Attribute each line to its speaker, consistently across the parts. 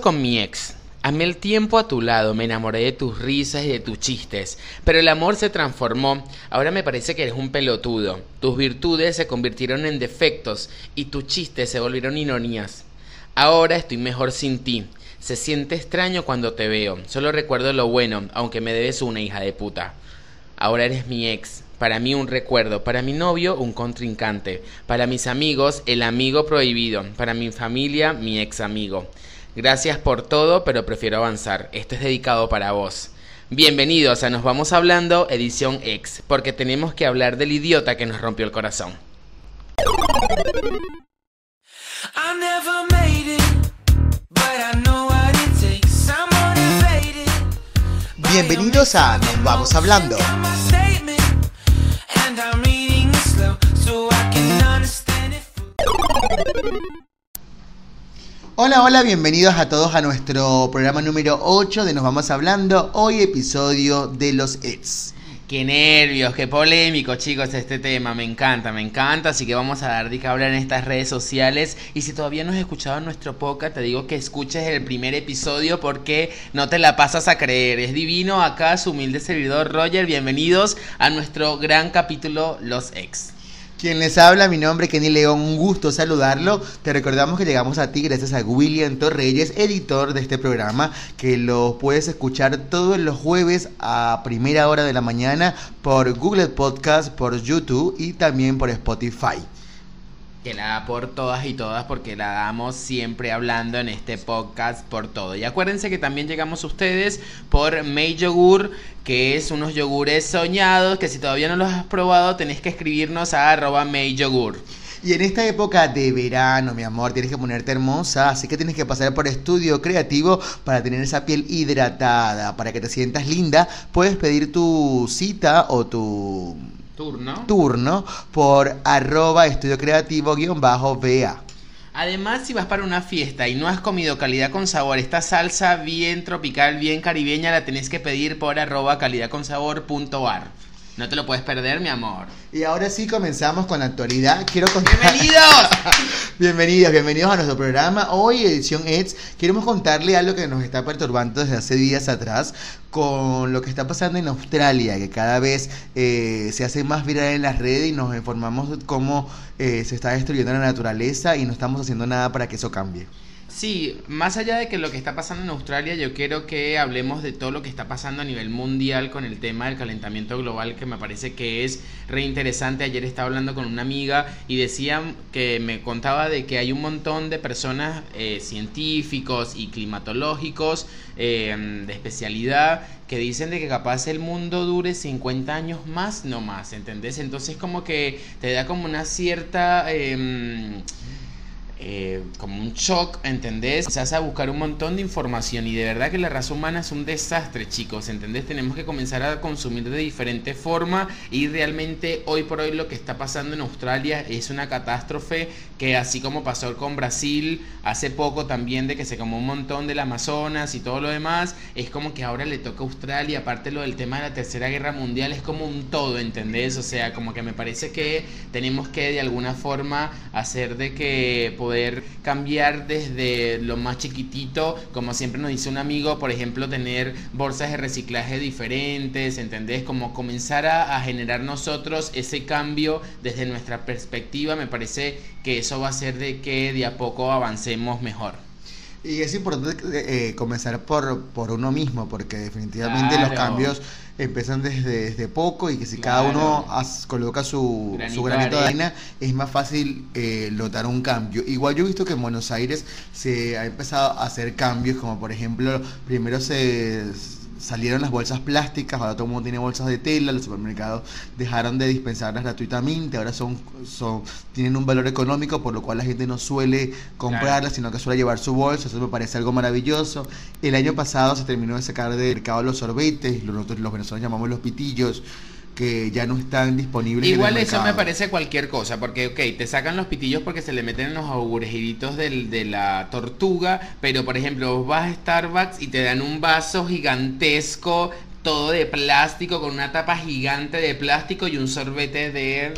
Speaker 1: con mi ex. Amé el tiempo a tu lado, me enamoré de tus risas y de tus chistes, pero el amor se transformó. Ahora me parece que eres un pelotudo. Tus virtudes se convirtieron en defectos y tus chistes se volvieron ironías. Ahora estoy mejor sin ti. Se siente extraño cuando te veo. Solo recuerdo lo bueno, aunque me debes una hija de puta. Ahora eres mi ex. Para mí un recuerdo, para mi novio un contrincante, para mis amigos el amigo prohibido, para mi familia mi ex amigo. Gracias por todo, pero prefiero avanzar. Esto es dedicado para vos. Bienvenidos a Nos Vamos Hablando, edición X, porque tenemos que hablar del idiota que nos rompió el corazón.
Speaker 2: Bienvenidos a Nos Vamos Hablando. Hola, hola, bienvenidos a todos a nuestro programa número 8 de Nos Vamos Hablando, hoy episodio de los ex.
Speaker 1: Qué nervios, qué polémico, chicos, este tema. Me encanta, me encanta. Así que vamos a dar de qué hablar en estas redes sociales. Y si todavía no has escuchado nuestro podcast, te digo que escuches el primer episodio porque no te la pasas a creer. Es divino. Acá su humilde servidor Roger. Bienvenidos a nuestro gran capítulo Los Ex.
Speaker 2: Quien les habla, mi nombre es Kenny León, un gusto saludarlo. Te recordamos que llegamos a ti gracias a William Torreyes, editor de este programa, que lo puedes escuchar todos los jueves a primera hora de la mañana por Google Podcast, por YouTube y también por Spotify
Speaker 1: que la da por todas y todas porque la damos siempre hablando en este podcast por todo. Y acuérdense que también llegamos a ustedes por May Yogur, que es unos yogures soñados que si todavía no los has probado tenés que escribirnos a arroba May Yogur.
Speaker 2: Y en esta época de verano, mi amor, tienes que ponerte hermosa, así que tienes que pasar por estudio creativo para tener esa piel hidratada, para que te sientas linda. Puedes pedir tu cita o tu
Speaker 1: turno,
Speaker 2: turno por arroba estudio creativo guion bajo VA.
Speaker 1: Además, si vas para una fiesta y no has comido calidad con sabor, esta salsa bien tropical, bien caribeña, la tenés que pedir por arroba calidadconsabor.ar. No te lo puedes perder, mi amor.
Speaker 2: Y ahora sí comenzamos con la actualidad. Quiero
Speaker 1: contar... ¡Bienvenidos!
Speaker 2: bienvenidos, bienvenidos a nuestro programa. Hoy, edición EDS, queremos contarle algo que nos está perturbando desde hace días atrás con lo que está pasando en Australia, que cada vez eh, se hace más viral en las redes y nos informamos de cómo eh, se está destruyendo la naturaleza y no estamos haciendo nada para que eso cambie.
Speaker 1: Sí, más allá de que lo que está pasando en Australia, yo quiero que hablemos de todo lo que está pasando a nivel mundial con el tema del calentamiento global, que me parece que es re interesante. Ayer estaba hablando con una amiga y decía que me contaba de que hay un montón de personas, eh, científicos y climatológicos eh, de especialidad, que dicen de que capaz el mundo dure 50 años más, no más, ¿entendés? Entonces como que te da como una cierta... Em, eh, como un shock, ¿entendés? Hace a buscar un montón de información y de verdad que la raza humana es un desastre, chicos, ¿entendés? Tenemos que comenzar a consumir de diferente forma y realmente hoy por hoy lo que está pasando en Australia es una catástrofe que así como pasó con Brasil hace poco también de que se comó un montón del Amazonas y todo lo demás, es como que ahora le toca a Australia, aparte lo del tema de la Tercera Guerra Mundial es como un todo, ¿entendés? O sea, como que me parece que tenemos que de alguna forma hacer de que poder cambiar desde lo más chiquitito, como siempre nos dice un amigo, por ejemplo, tener bolsas de reciclaje diferentes, ¿entendés? Como comenzar a, generar nosotros ese cambio desde nuestra perspectiva, me parece que eso va a hacer de que de a poco avancemos mejor.
Speaker 2: Y es importante eh, comenzar por, por uno mismo, porque definitivamente los cambios empiezan desde, desde, poco y que si cada uno coloca su granito, su granito de arena, es más fácil eh, notar un cambio. Igual yo he visto que en Buenos Aires se ha empezado a hacer cambios, como por ejemplo, primero se salieron las bolsas plásticas, ahora todo el mundo tiene bolsas de tela, los supermercados dejaron de dispensarlas gratuitamente, ahora son, son tienen un valor económico, por lo cual la gente no suele comprarlas, sino que suele llevar su bolsa, eso me parece algo maravilloso. El año pasado se terminó de sacar del mercado los sorbetes, nosotros los venezolanos llamamos los pitillos, que ya no están disponibles.
Speaker 1: Igual eso me parece cualquier cosa, porque, ok, te sacan los pitillos porque se le meten en los agujejitos del, de la tortuga, pero por ejemplo, vas a Starbucks y te dan un vaso gigantesco, todo de plástico, con una tapa gigante de plástico y un sorbete de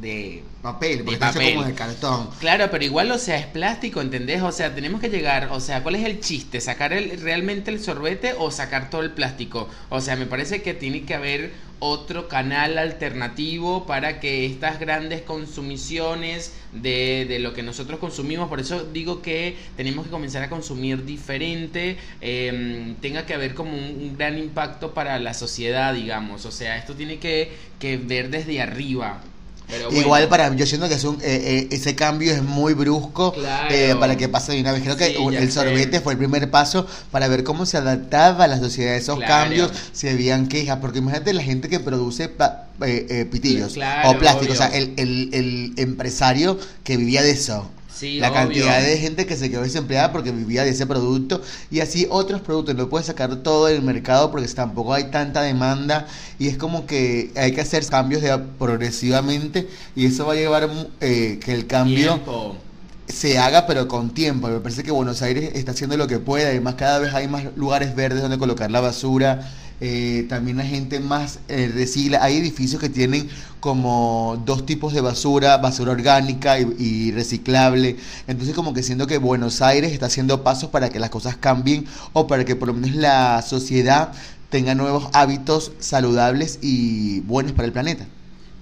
Speaker 1: de
Speaker 2: papel, de papel. como de cartón.
Speaker 1: Claro, pero igual, o sea, es plástico, ¿entendés? O sea, tenemos que llegar, o sea, ¿cuál es el chiste? ¿Sacar el, realmente el sorbete o sacar todo el plástico? O sea, me parece que tiene que haber otro canal alternativo para que estas grandes consumiciones de, de, lo que nosotros consumimos, por eso digo que tenemos que comenzar a consumir diferente, em, tenga que haber como un, gran impacto para la sociedad, digamos, o sea, esto tiene que, que ver desde arriba.
Speaker 2: Igual para yo siento que es un, eh, eh, ese cambio es muy brusco eh, para que pase de una vez. Creo que el sorbete fue el primer paso para ver cómo se adaptaba la sociedad a esos cambios, si habían quejas, porque imagínate la gente que produce pitillos o plásticos, o sea, el, el, el empresario que vivía de eso la cantidad de gente que se quedó desempleada porque vivía de ese producto y así otros productos. No puedes sacar todo del mercado porque tampoco hay tanta demanda y es como que hay que hacer cambios de, progresivamente y eso va a llevar eh, que el cambio... se haga pero con tiempo. Me parece que Buenos Aires está haciendo lo que puede. Además cada vez hay más lugares verdes donde colocar la basura. Eh, también la gente más eh, recicla. Hay edificios que tienen como dos tipos de basura, basura orgánica y, reciclable. Entonces como que siento que Buenos Aires está haciendo pasos para que las cosas cambien o para que por lo menos la sociedad tenga nuevos hábitos saludables y buenos para el planeta.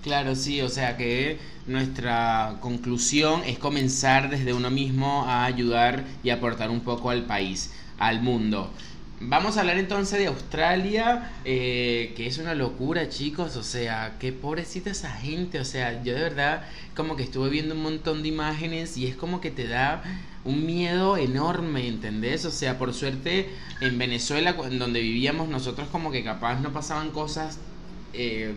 Speaker 1: Claro, sí, o sea que nuestra conclusión es comenzar desde uno mismo a ayudar y aportar un poco al país, al mundo. Vamos a hablar entonces de Australia, eh, que es una locura, chicos. O sea, qué pobrecita esa gente. O sea, yo de verdad como que estuve viendo un montón de imágenes y es como que te da un miedo enorme, ¿entendés? O sea, por suerte en Venezuela, donde vivíamos nosotros, como que capaz no pasaban cosas eh,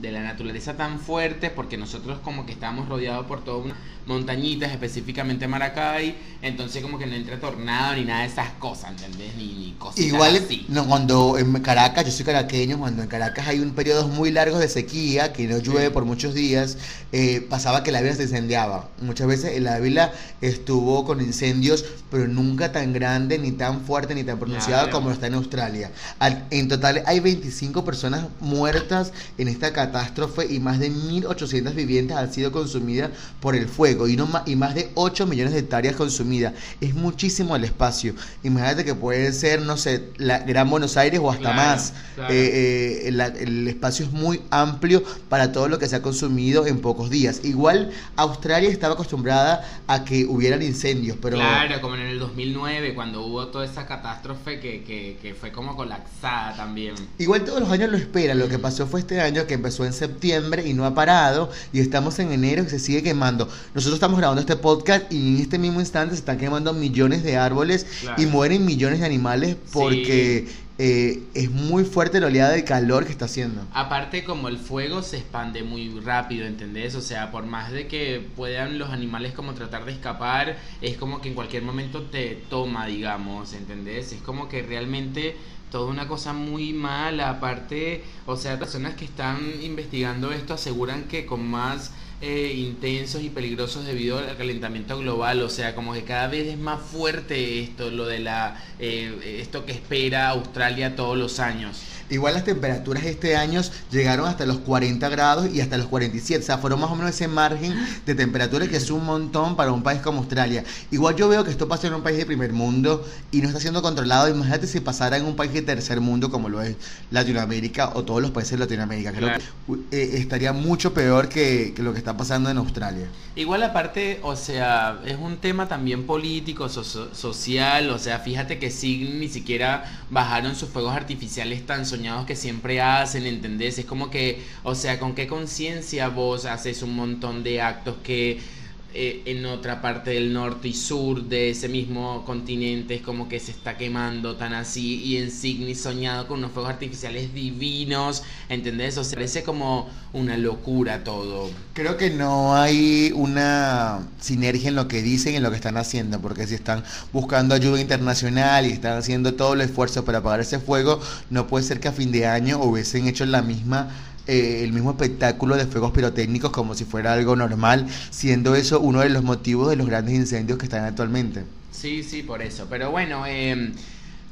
Speaker 1: de la naturaleza tan fuerte porque nosotros como que estábamos rodeados por todas unas montañitas, específicamente Maracay, entonces como que no entra tornado ni nada de esas cosas, ¿entendés? Ni, ni cosas
Speaker 2: Igual, No, cuando en Caracas, yo soy caraqueño, cuando en Caracas hay un periodos muy largos de sequía, que no llueve por muchos días, eh, pasaba que la vila se incendiaba. Muchas veces la vila estuvo con incendios, pero nunca tan grande, ni tan fuerte, ni tan pronunciado como está en Australia. en total hay 25 personas muertas en esta catástrofe y más de 1.800 viviendas han sido consumidas por el fuego y, no y más de 8 millones de hectáreas consumidas. Es muchísimo el espacio. Imagínate que puede ser, no sé, la Gran Buenos Aires o hasta más. Eh, eh, el espacio es muy amplio para todo lo que se ha consumido en pocos días. Igual Australia estaba acostumbrada a que hubieran incendios, pero...
Speaker 1: Claro, como en el 2009, cuando hubo toda esa catástrofe que, que, que fue como colapsada también.
Speaker 2: Igual todos los años lo esperan, lo que pasó fue este año que empezó en septiembre y no ha parado y estamos en enero y se sigue quemando. Nosotros estamos grabando este podcast y en este mismo instante se están quemando millones de árboles y mueren millones de animales porque eh, es muy fuerte la oleada de calor que está haciendo.
Speaker 1: Aparte como el fuego se expande muy rápido, ¿entendés? O sea, por más de que puedan los animales como tratar de escapar, es como que en cualquier momento te toma, digamos, ¿entendés? Es como que realmente toda una cosa muy mala. Aparte, o sea, personas que están investigando esto aseguran que con más eh, intensos y peligrosos debido al calentamiento global. O sea, como que cada vez es más fuerte esto, lo de la eh, esto que espera Australia todos los años.
Speaker 2: Igual las temperaturas este año llegaron hasta los 40 grados y hasta los 47. O sea, fueron más o menos ese margen de temperatura que es un montón para un país como Australia. Igual yo veo que esto pasa en un país de primer mundo y no está siendo controlado. Imagínate si pasara en un país de tercer mundo como lo es Latinoamérica o todos los países de Latinoamérica. Creo que eh, estaría mucho peor que, lo que está pasando en Australia.
Speaker 1: Igual aparte, o sea, es un tema también político, social. O sea, fíjate que sí, ni siquiera bajaron sus fuegos artificiales tan que siempre hacen, ¿entendés? Es como que, o sea, ¿con qué conciencia vos haces un montón de actos que eh, en otra parte del norte y sur de ese mismo continente es como que se está quemando tan así y en Sydney soñado con unos fuegos artificiales divinos, ¿entendés? O sea, parece como una locura todo.
Speaker 2: Creo que no hay una sinergia en lo que dicen y en lo que están haciendo, porque si están buscando ayuda internacional y están haciendo todo el esfuerzo para apagar ese fuego, no puede ser que a fin de año hubiesen hecho la misma eh, el mismo espectáculo de fuegos pirotécnicos como si fuera algo normal, siendo eso uno de los motivos de los grandes incendios que están actualmente.
Speaker 1: Sí, sí, por eso. Pero bueno, eh,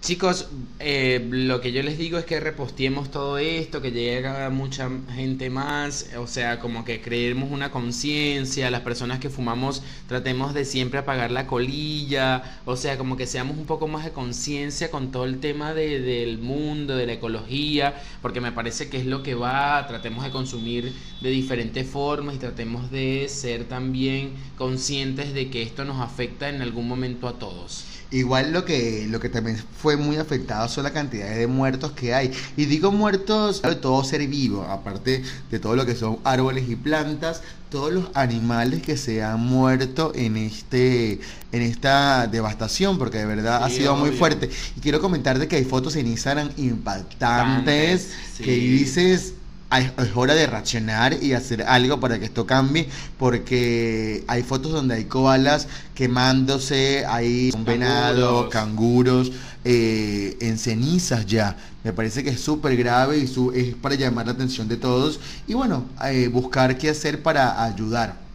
Speaker 1: Chicos, eh, lo que yo les digo es que reposteemos todo esto, que llegue a mucha gente más, o sea, como que creemos una conciencia, las personas que fumamos tratemos de siempre apagar la colilla, o sea, como que seamos un poco más de conciencia con todo el tema de, del mundo, de la ecología, porque me parece que es lo que va, tratemos de consumir de diferentes formas y tratemos de ser también conscientes de que esto nos afecta en algún momento a todos.
Speaker 2: Igual lo que, lo que también fue muy afectado son la cantidad de muertos que hay. Y digo muertos de todo ser vivo, aparte de todo lo que son árboles y plantas, todos los animales que se han muerto en este en esta devastación porque de verdad ha sido muy fuerte. Y quiero comentar de que hay fotos en Instagram impactantes que dices es hora de reaccionar y hacer algo para que esto cambie, porque hay fotos donde hay koalas quemándose, hay un venado, canguros, eh, en cenizas ya. Me parece que es súper grave y su, es para llamar la atención de todos y bueno, eh, buscar qué hacer para ayudar.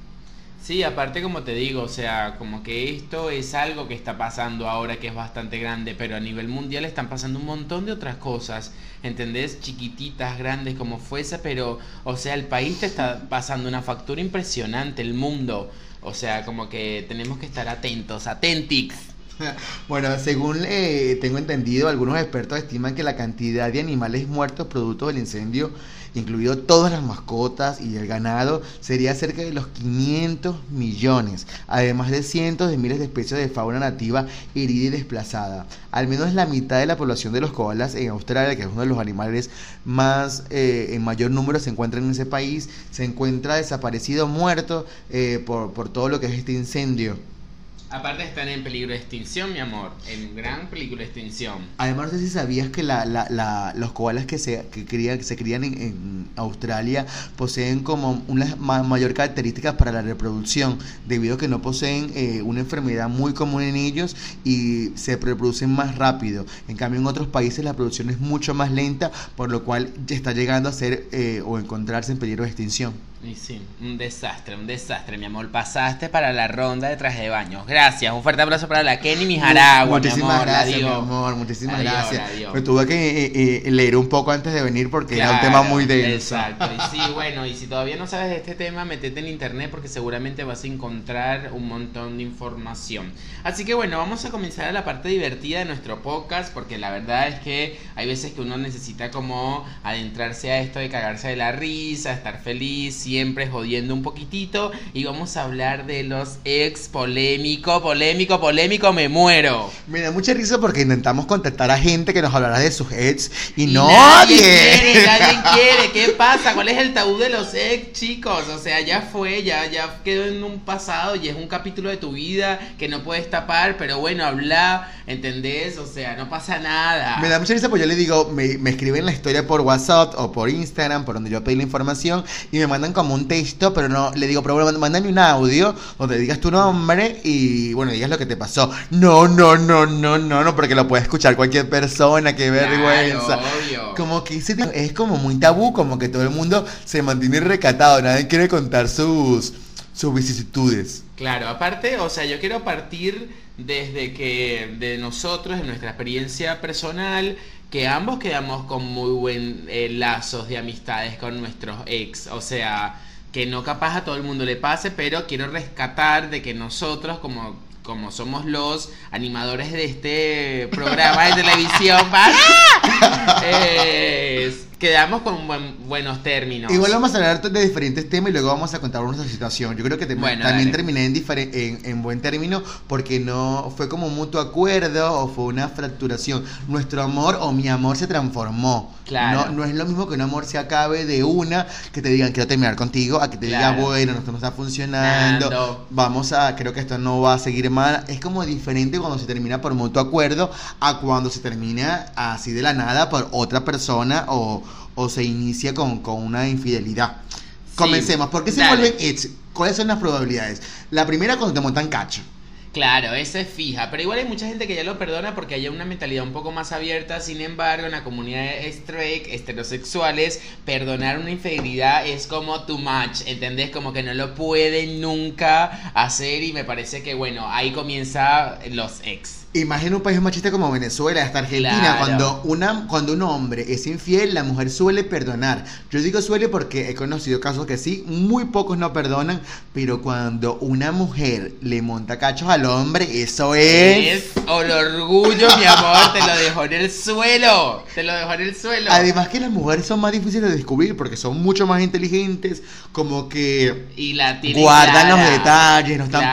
Speaker 1: Sí, aparte como te digo, o sea, como que esto es algo que está pasando ahora que es bastante grande, pero a nivel mundial están pasando un montón de otras cosas, ¿entendés? Chiquititas, grandes, como fuese, pero, o sea, el país te está pasando una factura impresionante, el mundo, o sea, como que tenemos que estar atentos, atentix.
Speaker 2: Bueno, según eh, tengo entendido, algunos expertos estiman que la cantidad de animales muertos producto del incendio incluido todas las mascotas y el ganado, sería cerca de los 500 millones, además de cientos de miles de especies de fauna nativa herida y desplazada. Al menos la mitad de la población de los koalas en Australia, que es uno de los animales más eh, en mayor número se encuentra en ese país, se encuentra desaparecido, muerto eh, por, por todo lo que es este incendio.
Speaker 1: Aparte están en peligro de extinción, mi amor, en gran peligro de extinción.
Speaker 2: Además, no sé si sabías que la, la, la, los koalas que se, que crían, se crían en, Australia poseen como una mayor característica para la reproducción, debido a que no poseen eh, una enfermedad muy común en ellos y se reproducen más rápido. En cambio, en otros países la producción es mucho más lenta, por lo cual ya está llegando a ser eh, o encontrarse en peligro de extinción.
Speaker 1: Y sí, un desastre, un desastre, mi amor. Pasaste para la ronda de traje de baño. Gracias, un fuerte abrazo para la Kenny Mijaragua.
Speaker 2: Muchísimas
Speaker 1: mi
Speaker 2: gracias, mi amor, muchísimas gracias. Me tuve que eh, eh, leer un poco antes de venir porque era un tema muy denso.
Speaker 1: Exacto, y sí, bueno, y si todavía no sabes de este tema, metete en internet porque seguramente vas a encontrar un montón de información. Así que bueno, vamos a comenzar a la parte divertida de nuestro podcast porque la verdad es que hay veces que uno necesita como adentrarse a esto de cagarse de la risa, estar feliz siempre jodiendo un poquitito y vamos a hablar de los ex polémico, polémico, polémico, me muero.
Speaker 2: Me da mucha risa porque intentamos contactar a gente que nos hablará de sus ex y, no
Speaker 1: nadie quiere, nadie quiere. ¿Qué pasa? ¿Cuál es el tabú de los ex, chicos? O sea, ya fue, ya ya quedó en un pasado y es un capítulo de tu vida que no puedes tapar, pero bueno, habla, ¿entendés? O sea, no pasa nada.
Speaker 2: Me da mucha risa porque yo le digo, me, me escriben la historia por WhatsApp o por Instagram, por donde yo pedí la información y me mandan como un texto, pero no, le digo, pero bueno, mándame un audio donde digas tu nombre y bueno, digas lo que te pasó. No, no, no, no, no, no, porque lo puede escuchar cualquier persona, qué vergüenza. Como que es como muy tabú, como que todo el mundo se mantiene recatado, nadie quiere contar sus, sus vicisitudes.
Speaker 1: Claro, aparte, o sea, yo quiero partir desde que de nosotros, de nuestra experiencia personal, que ambos quedamos con muy buen eh, lazos de amistades con nuestros ex. O sea, que no capaz a todo el mundo le pase, pero quiero rescatar de que nosotros como como somos los animadores de este programa de televisión, eh, quedamos con buenos términos.
Speaker 2: Igual vamos a hablar de diferentes temas y luego vamos a contar nuestra situación. Yo creo que también terminé en, en, buen término porque no fue como un mutuo acuerdo o fue una fracturación. Nuestro amor o mi amor se transformó. Claro. No, no es lo mismo que un amor se acabe de una, que te digan quiero terminar contigo, a que te digan bueno, esto no está funcionando, vamos a, creo que esto no va a seguir mal. Es como diferente cuando se termina por mutuo acuerdo a cuando se termina así de la nada por otra persona o o se inicia con, una infidelidad. Comencemos. ¿Por qué se vuelven hits? ¿Cuáles son las probabilidades? La primera cuando te montan cacho.
Speaker 1: Claro, esa es fija, pero igual hay mucha gente que ya lo perdona porque hay una mentalidad un poco más abierta, sin embargo, en la comunidad straight, heterosexuales, perdonar una infidelidad es como too much, ¿entendés? Como que no lo pueden nunca hacer y me parece que, bueno, ahí comienza los ex.
Speaker 2: En un país machista como Venezuela, hasta Argentina, cuando, una, cuando un hombre es infiel, la mujer suele perdonar. Yo digo suele porque he conocido casos que sí, muy pocos no perdonan, pero cuando una mujer le monta cachos al hombre, eso es...
Speaker 1: Es el orgullo, mi amor, te lo dejó en el suelo, te lo dejó en el suelo.
Speaker 2: Además que las mujeres son más difíciles de descubrir porque son mucho más inteligentes, como que...
Speaker 1: Y la
Speaker 2: guardan los detalles, no están...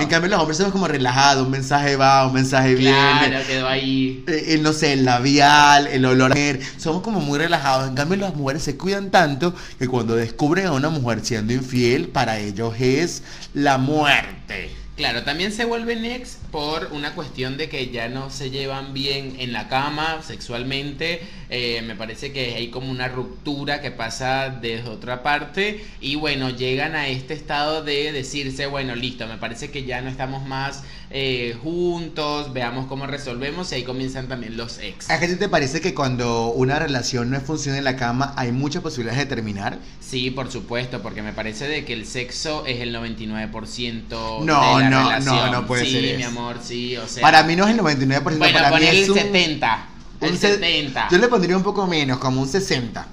Speaker 2: En cambio los hombres son como relajados, un mensaje va, un mensaje
Speaker 1: Claro, quedó ahí.
Speaker 2: Eh, no sé, el labial, el olor a Somos como muy relajados. En cambio, las mujeres se cuidan tanto que cuando descubren a una mujer siendo infiel, para ellos es la muerte.
Speaker 1: Claro, también se vuelven ex por una cuestión de que ya no se llevan bien en la cama sexualmente. Eh, me parece que hay como una ruptura que pasa desde otra parte. Y bueno, llegan a este estado de decirse, bueno, listo, me parece que ya no estamos más eh, juntos, veamos cómo resolvemos. Y ahí comienzan también los ex.
Speaker 2: ¿A qué te parece que cuando una relación no funciona en la cama hay muchas posibilidades de terminar?
Speaker 1: Sí, por supuesto, porque me parece de que el sexo es el 99%
Speaker 2: no, no, No, no puede
Speaker 1: ser.
Speaker 2: Sí,
Speaker 1: mi amor, sí, o sea.
Speaker 2: Para mí no es el 99%,
Speaker 1: bueno,
Speaker 2: para mí es
Speaker 1: el 70.
Speaker 2: Un, 70. Yo le pondría un poco menos, como un 60.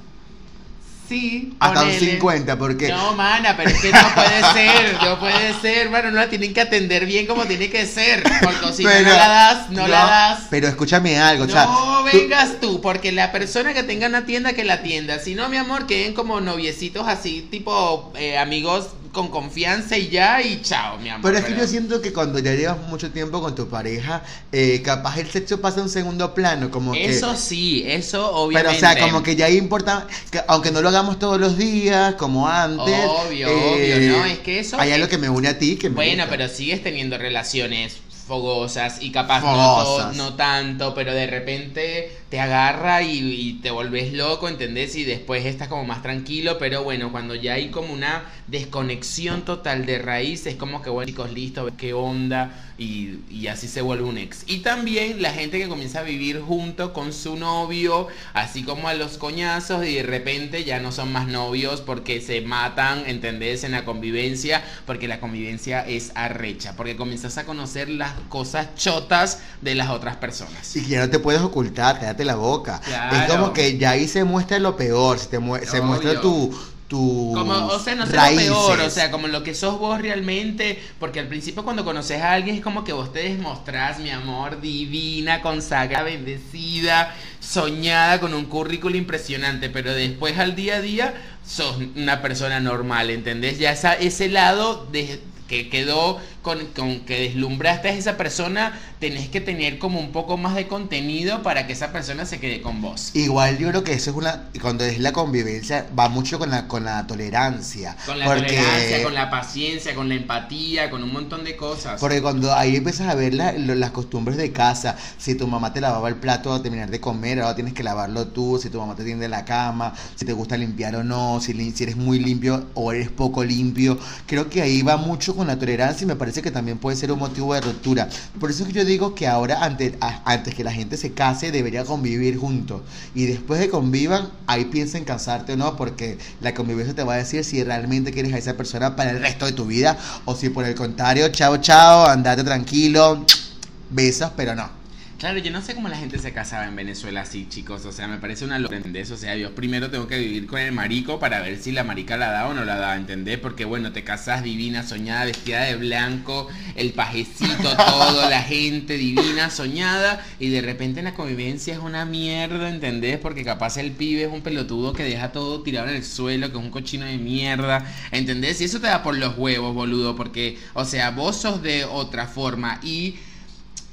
Speaker 1: Sí.
Speaker 2: Hasta un 50, porque.
Speaker 1: No, mana, pero es que no puede ser, no puede ser, bueno, no la tienen que atender bien como tiene que ser. Porque si no la das, no, la das.
Speaker 2: Pero escúchame algo,
Speaker 1: No vengas tú... porque la persona que tenga una tienda que la atienda. Si no, mi amor, queden como noviecitos así, tipo eh, amigos con confianza y ya, y chao, mi amor.
Speaker 2: Pero es que yo siento que cuando ya llevas mucho tiempo con tu pareja, eh, capaz el sexo pasa a un segundo plano, como
Speaker 1: Eso sí, eso obviamente.
Speaker 2: Pero o sea, como que ya importa, que, aunque no lo hagamos todos los días, como antes.
Speaker 1: Obvio, obvio, eh, ¿no? Es que eso...
Speaker 2: Hay algo que me une a ti que
Speaker 1: Bueno, pero sigues teniendo relaciones fogosas y capaz no, no, tanto, pero de repente te agarra y, te volvés loco, ¿entendés? Y después estás como más tranquilo, pero bueno, cuando ya hay como una desconexión total de raíz, es como que, bueno, chicos, listo, qué onda, y, así se vuelve un ex. Y también la gente que comienza a vivir junto con su novio, así como a los coñazos, y de repente ya no son más novios porque se matan, ¿entendés? En la convivencia, porque la convivencia es arrecha, porque comienzas a conocer las cosas chotas de las otras personas.
Speaker 2: Y ya no te puedes ocultar, cállate la boca. Es como que ya ahí se muestra lo peor, se, te se muestra tu tu
Speaker 1: como, o sea, no sé lo peor, o sea, como lo que sos vos realmente, porque al principio cuando conoces a alguien es como que vos te demostrás, mi amor, divina, consagrada, bendecida, soñada, con un currículo impresionante, pero después al día a día sos una persona normal, ¿entendés? Ya esa, ese lado de, que quedó con, que deslumbraste a esa persona, tenés que tener como un poco más de contenido para que esa persona se quede con vos.
Speaker 2: Igual yo creo que eso es una, cuando es la convivencia, va mucho con la, con la tolerancia.
Speaker 1: Con la tolerancia, con la paciencia, con la empatía, con un montón de cosas.
Speaker 2: Porque cuando ahí empiezas a ver las costumbres de casa, si tu mamá te lavaba el plato a terminar de comer, ahora tienes que lavarlo tú, si tu mamá te tiende la cama, si te gusta limpiar o no, si, si eres muy limpio o eres poco limpio, creo que ahí va mucho con la tolerancia y me parece que también puede ser un motivo de ruptura. Por eso es que yo digo que ahora, antes, antes que la gente se case, debería convivir juntos. Y después de convivan, ahí piensa en casarte o no, porque la convivencia te va a decir si realmente quieres a esa persona para el resto de tu vida o si por el contrario, chao, chao, andate tranquilo, besos, pero no.
Speaker 1: Claro, yo no sé cómo la gente se casaba en Venezuela así, chicos. O sea, me parece una locura, ¿entendés? O sea, yo primero tengo que vivir con el marico para ver si la marica la da o no la da, ¿entendés? Porque, bueno, te casas divina, soñada, vestida de blanco, el pajecito, todo, la gente divina, soñada, y de repente en la convivencia es una mierda, ¿entendés? Porque capaz el pibe es un pelotudo que deja todo tirado en el suelo, que es un cochino de mierda, ¿entendés? Y eso te da por los huevos, boludo, porque, o sea, vos sos de otra forma y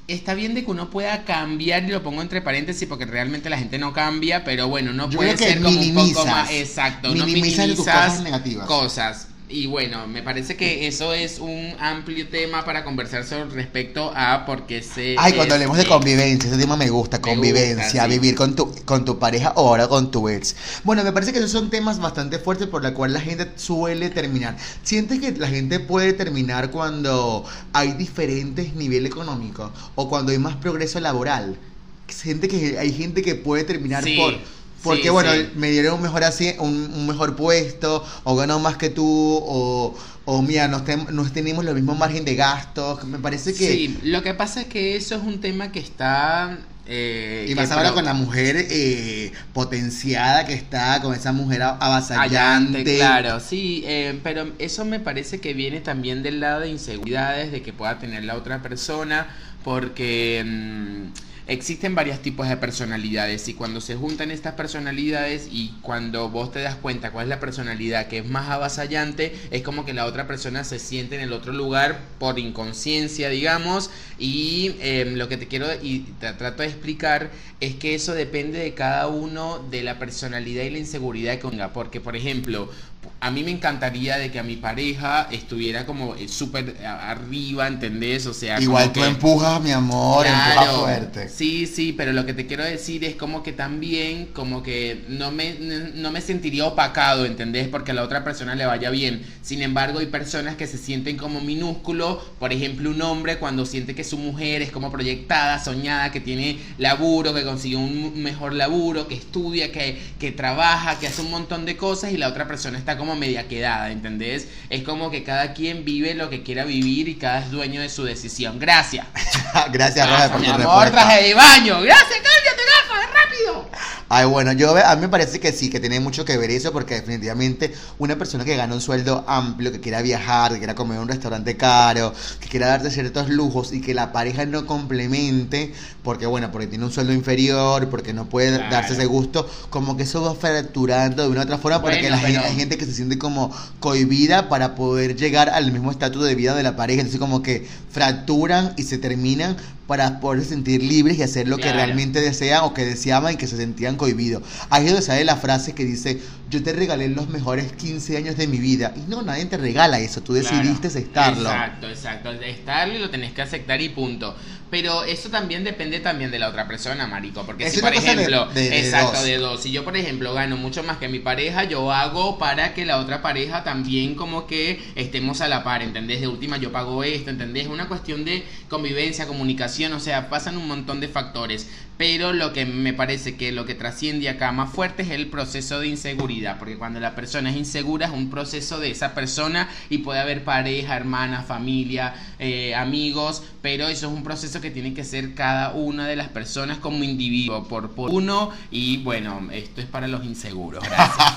Speaker 1: está bien de que uno pueda cambiar, y lo pongo entre paréntesis porque realmente la gente no cambia, pero bueno, no puede ser como un poco más exacto, no minimizas
Speaker 2: cosas negativas.
Speaker 1: Cosas. Y bueno, me parece que eso es un amplio tema para conversar sobre respecto a por qué se...
Speaker 2: Ay, cuando hablemos de convivencia, ese tema me gusta, convivencia, vivir con tu, con tu pareja o ahora con tu ex. Bueno, me parece que esos son temas bastante fuertes por la cual la gente suele terminar. ¿Sientes que la gente puede terminar cuando hay diferentes niveles económicos o cuando hay más progreso laboral? Gente que, hay gente que puede terminar por porque bueno, me dieron un mejor, así, un, mejor puesto, o ganó más que tú, o, o mira, no, tenemos los mismos margen de gastos. Me parece que.
Speaker 1: Sí, lo que pasa es que eso es un tema que está
Speaker 2: eh, y más ahora con la mujer eh, potenciada que está, con esa mujer avasallante.
Speaker 1: claro, sí, eh, pero eso me parece que viene también del lado de inseguridades de que pueda tener la otra persona, porque... Mm, existen varios tipos de personalidades y cuando se juntan estas personalidades y cuando vos te das cuenta cuál es la personalidad que es más avasallante, es como que la otra persona se siente en el otro lugar por inconsciencia, digamos, y em, lo que te quiero y te trato de explicar es que eso depende de cada uno de la personalidad y la inseguridad que tenga, porque por ejemplo, a mí me encantaría de que a mi pareja estuviera como eh, súper arriba, ¿entendés? O sea,
Speaker 2: igual tú empujas, mi amor, empujas fuerte.
Speaker 1: Sí, sí, pero lo que te quiero decir es como que también, como que no me, no me sentiría opacado, ¿entendés? Porque a la otra persona le vaya bien. Sin embargo, hay personas que se sienten como minúsculo, por ejemplo, un hombre cuando siente que su mujer es como proyectada, soñada, que tiene laburo, que consiguió un mejor laburo, que estudia, que, que trabaja, que hace un montón de cosas y la otra persona está como media quedada, ¿entendés? Es como que cada quien vive lo que quiera vivir y cada es dueño de su decisión. Gracias.
Speaker 2: Gracias, Rosa, por
Speaker 1: tu amor, traje de baño. Gracias, cállate, gafas, rápido.
Speaker 2: Ay, bueno, yo a mí me parece que sí, que tiene mucho que ver eso, porque definitivamente una persona que gana un sueldo amplio, que quiera viajar, que quiera comer en un restaurante caro, que quiera darte ciertos lujos y que la pareja no complemente, porque bueno, porque tiene un sueldo inferior, porque no puede darse ese gusto, como que eso va fracturando de una u otra forma, porque la gente, hay gente que se siente como cohibida para poder llegar al mismo estatus de vida de la pareja, entonces como que fracturan y se terminan para poder sentir libres y hacer lo que realmente desean o que deseaban y que se sentían cohibidos. Ahí es donde sale la frase que dice, yo te regalé los mejores 15 años de mi vida. Y no, nadie te regala eso, tú decidiste estarlo.
Speaker 1: Exacto, exacto. Estarlo y lo tenés que aceptar y punto. Pero eso también depende también de la otra persona, marico. Porque si, por ejemplo, exacto, de dos. Si yo, por ejemplo, gano mucho más que mi pareja, yo hago para que la otra pareja también como que estemos a la par, ¿entendés? De última yo pago esto, ¿entendés? Es una cuestión de convivencia, comunicación, o sea, pasan un montón de factores. Pero lo que me parece que lo que trasciende acá más fuerte es el proceso de inseguridad. Porque cuando la persona es insegura es un proceso de esa persona y puede haber pareja, hermana, familia, eh, amigos. Pero eso es un proceso que tiene que ser cada una de las personas como individuo por, por uno. Y bueno, esto es para los inseguros.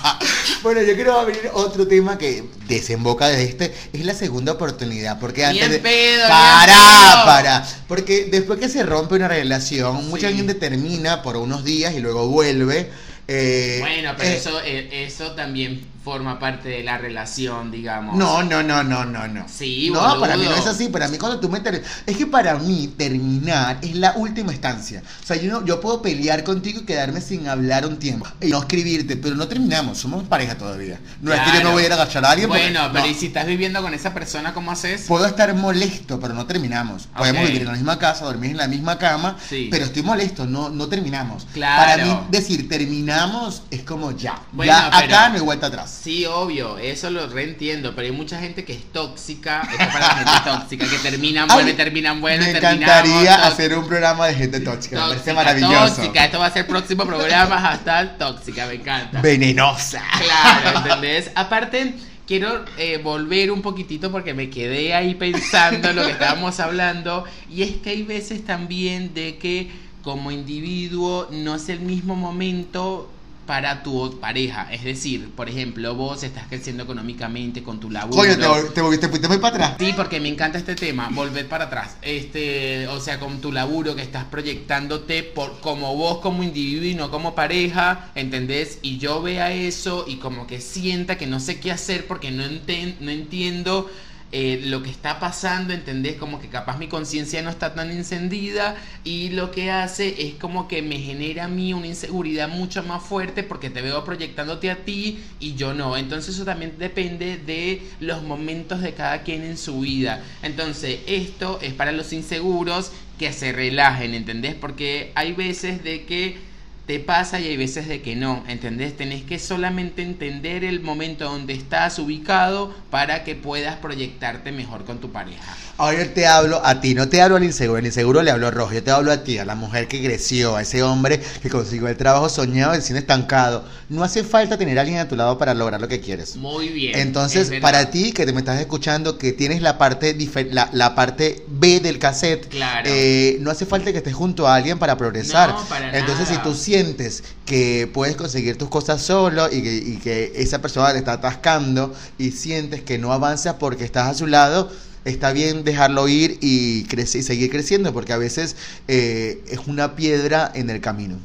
Speaker 2: bueno, yo quiero abrir otro tema que desemboca de este. Es la segunda oportunidad. Porque antes de... para, para. Porque después que se rompe una relación, mucha gente termina por unos días y luego vuelve.
Speaker 1: Eh, bueno, pero eh, eso, eh, eso también forma parte de la relación, digamos.
Speaker 2: No, no, no, no, no, no.
Speaker 1: Sí,
Speaker 2: No, para mí no es así. Para mí cuando tú me Es que para mí terminar es la última instancia. O sea, yo, no, yo puedo pelear contigo y quedarme sin hablar un tiempo. Y no escribirte, pero no terminamos. Somos pareja todavía. No es que yo no voy a ir a agachar a alguien.
Speaker 1: Bueno, pero ¿y si estás viviendo con esa persona, cómo haces?
Speaker 2: Puedo estar molesto, pero no terminamos. Podemos vivir en la misma casa, dormir en la misma cama, pero estoy molesto, no, no terminamos.
Speaker 1: Claro.
Speaker 2: Para mí decir terminamos es como ya. ya acá no hay vuelta atrás.
Speaker 1: Sí, obvio, eso lo reentiendo, pero hay mucha gente que es tóxica, esto para la gente tóxica, que terminan, vuelve, terminan, vuelve,
Speaker 2: Me encantaría hacer un programa de gente tóxica, me parece maravilloso.
Speaker 1: Tóxica, esto va a ser el próximo programa, hasta tóxica, me encanta.
Speaker 2: Venenosa.
Speaker 1: Claro, ¿entendés? Aparte quiero eh, volver un poquitito porque me quedé ahí pensando en lo que estábamos hablando y es que hay veces también de que como individuo no es el mismo momento para tu pareja. Es decir, por ejemplo, vos estás creciendo económicamente con tu laburo.
Speaker 2: Oye, te, te, fuiste muy para atrás.
Speaker 1: Sí, porque me encanta este tema, volver para atrás. Este, o sea, con tu laburo que estás proyectándote por como vos como individuo y no como pareja, ¿entendés? Y yo vea eso y como que sienta que no sé qué hacer porque no, no entiendo eh, lo que está pasando, ¿entendés? Como que capaz mi conciencia no está tan encendida y lo que hace es como que me genera a mí una inseguridad mucho más fuerte porque te veo proyectándote a ti y yo no. Entonces eso también depende de los momentos de cada quien en su vida. Entonces esto es para los inseguros que se relajen, ¿entendés? Porque hay veces de que te pasa y hay veces de que no, ¿entendés? Tenés que solamente entender el momento donde estás ubicado para que puedas proyectarte mejor con tu pareja.
Speaker 2: Ahora yo te hablo a ti, no te hablo al inseguro, el inseguro le hablo a Rojo, yo te hablo a ti, a la mujer que creció, a ese hombre que consiguió el trabajo soñado y sin estancado. No hace falta tener a alguien a tu lado para lograr lo que quieres.
Speaker 1: Muy bien.
Speaker 2: Entonces, para ti que te me estás escuchando, que tienes la parte, la, la parte B del cassette,
Speaker 1: claro.
Speaker 2: Eh, no hace falta que estés junto a alguien para progresar. No, para Entonces, si tú sientes que puedes conseguir tus cosas solo y que, esa persona te está atascando y sientes que no avanza porque estás a su lado, está bien dejarlo ir y, crecer, y seguir creciendo, porque a veces eh, es una piedra en el camino.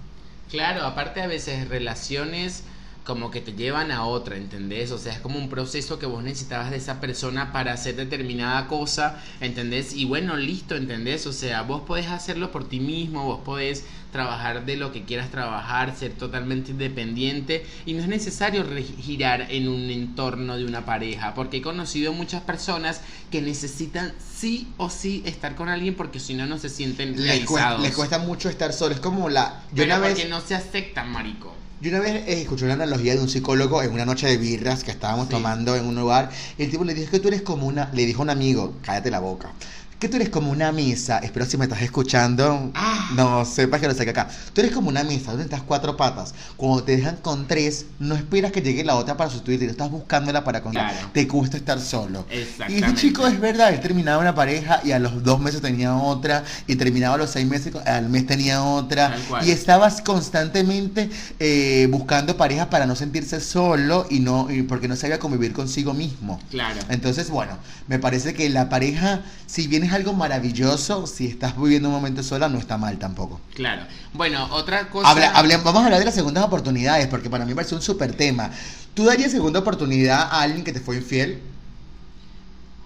Speaker 1: Claro, aparte a veces relaciones como que te llevan a otra, ¿entendés? O sea, es como un proceso que vos necesitabas de esa persona para hacer determinada cosa, ¿entendés? Y bueno, listo, ¿entendés? O sea, vos podés hacerlo por ti mismo, vos podés trabajar de lo que quieras trabajar, ser totalmente independiente y no es necesario girar en un entorno de una pareja, porque he conocido muchas personas que necesitan sí o sí estar con alguien porque si no no se sienten realizados.
Speaker 2: les cuesta mucho estar solos, es como la
Speaker 1: yo Pero porque no se aceptan, marico.
Speaker 2: Yo una vez eh, escuché una analogía de un psicólogo en una noche de birras que estábamos tomando en un lugar. el tipo le dijo que tú eres como una. Le dijo a un amigo, cállate la boca que tú eres como una misa, espero si me estás escuchando, ah. no sepas que lo saque acá. Tú eres como una misa donde estás cuatro patas. Cuando te dejan con tres, no esperas que llegue la otra para sustituirte, estás buscándola para contar. Te cuesta estar solo. Y este chico es verdad, él terminaba una pareja y a los dos meses tenía otra, y terminaba a los seis meses, al mes tenía otra, y estabas constantemente eh, buscando pareja para no sentirse solo y no y porque no sabía convivir consigo mismo.
Speaker 1: Claro.
Speaker 2: Entonces, bueno, me parece que la pareja, si bien algo maravilloso, si estás viviendo un momento sola, no está mal tampoco.
Speaker 1: Claro. Bueno, otra cosa.
Speaker 2: vamos a hablar de las segundas oportunidades, porque para mí parece un súper tema. ¿Tú darías segunda oportunidad a alguien que te fue infiel?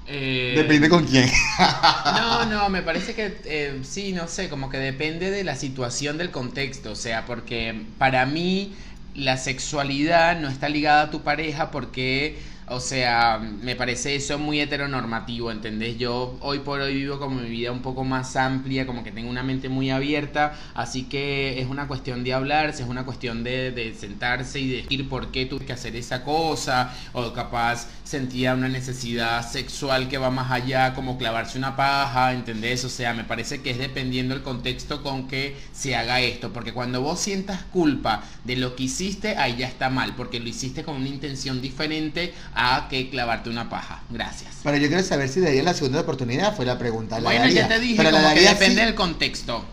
Speaker 1: Eh...
Speaker 2: Depende con quién.
Speaker 1: no, no, me parece que eh, sí, no sé, como que depende de la situación, del contexto. O sea, porque para mí la sexualidad no está ligada a tu pareja porque o sea, me parece eso muy heteronormativo, ¿entendés? Yo hoy por hoy vivo como mi vida un poco más amplia, como que tengo una mente muy abierta, así que es una cuestión de hablarse, es una cuestión de, de sentarse y decir por qué tuve que hacer esa cosa, o capaz sentía una necesidad sexual que va más allá, como clavarse una paja, ¿entendés? O sea, me parece que es dependiendo el contexto con que se haga esto, porque cuando vos sientas culpa de lo que hiciste, ahí ya está mal, porque lo hiciste con una intención diferente a que clavarte una paja. Gracias.
Speaker 2: Pero yo quiero saber si de ahí la segunda oportunidad fue la pregunta.
Speaker 1: bueno, ya te dije, Pero que depende del contexto.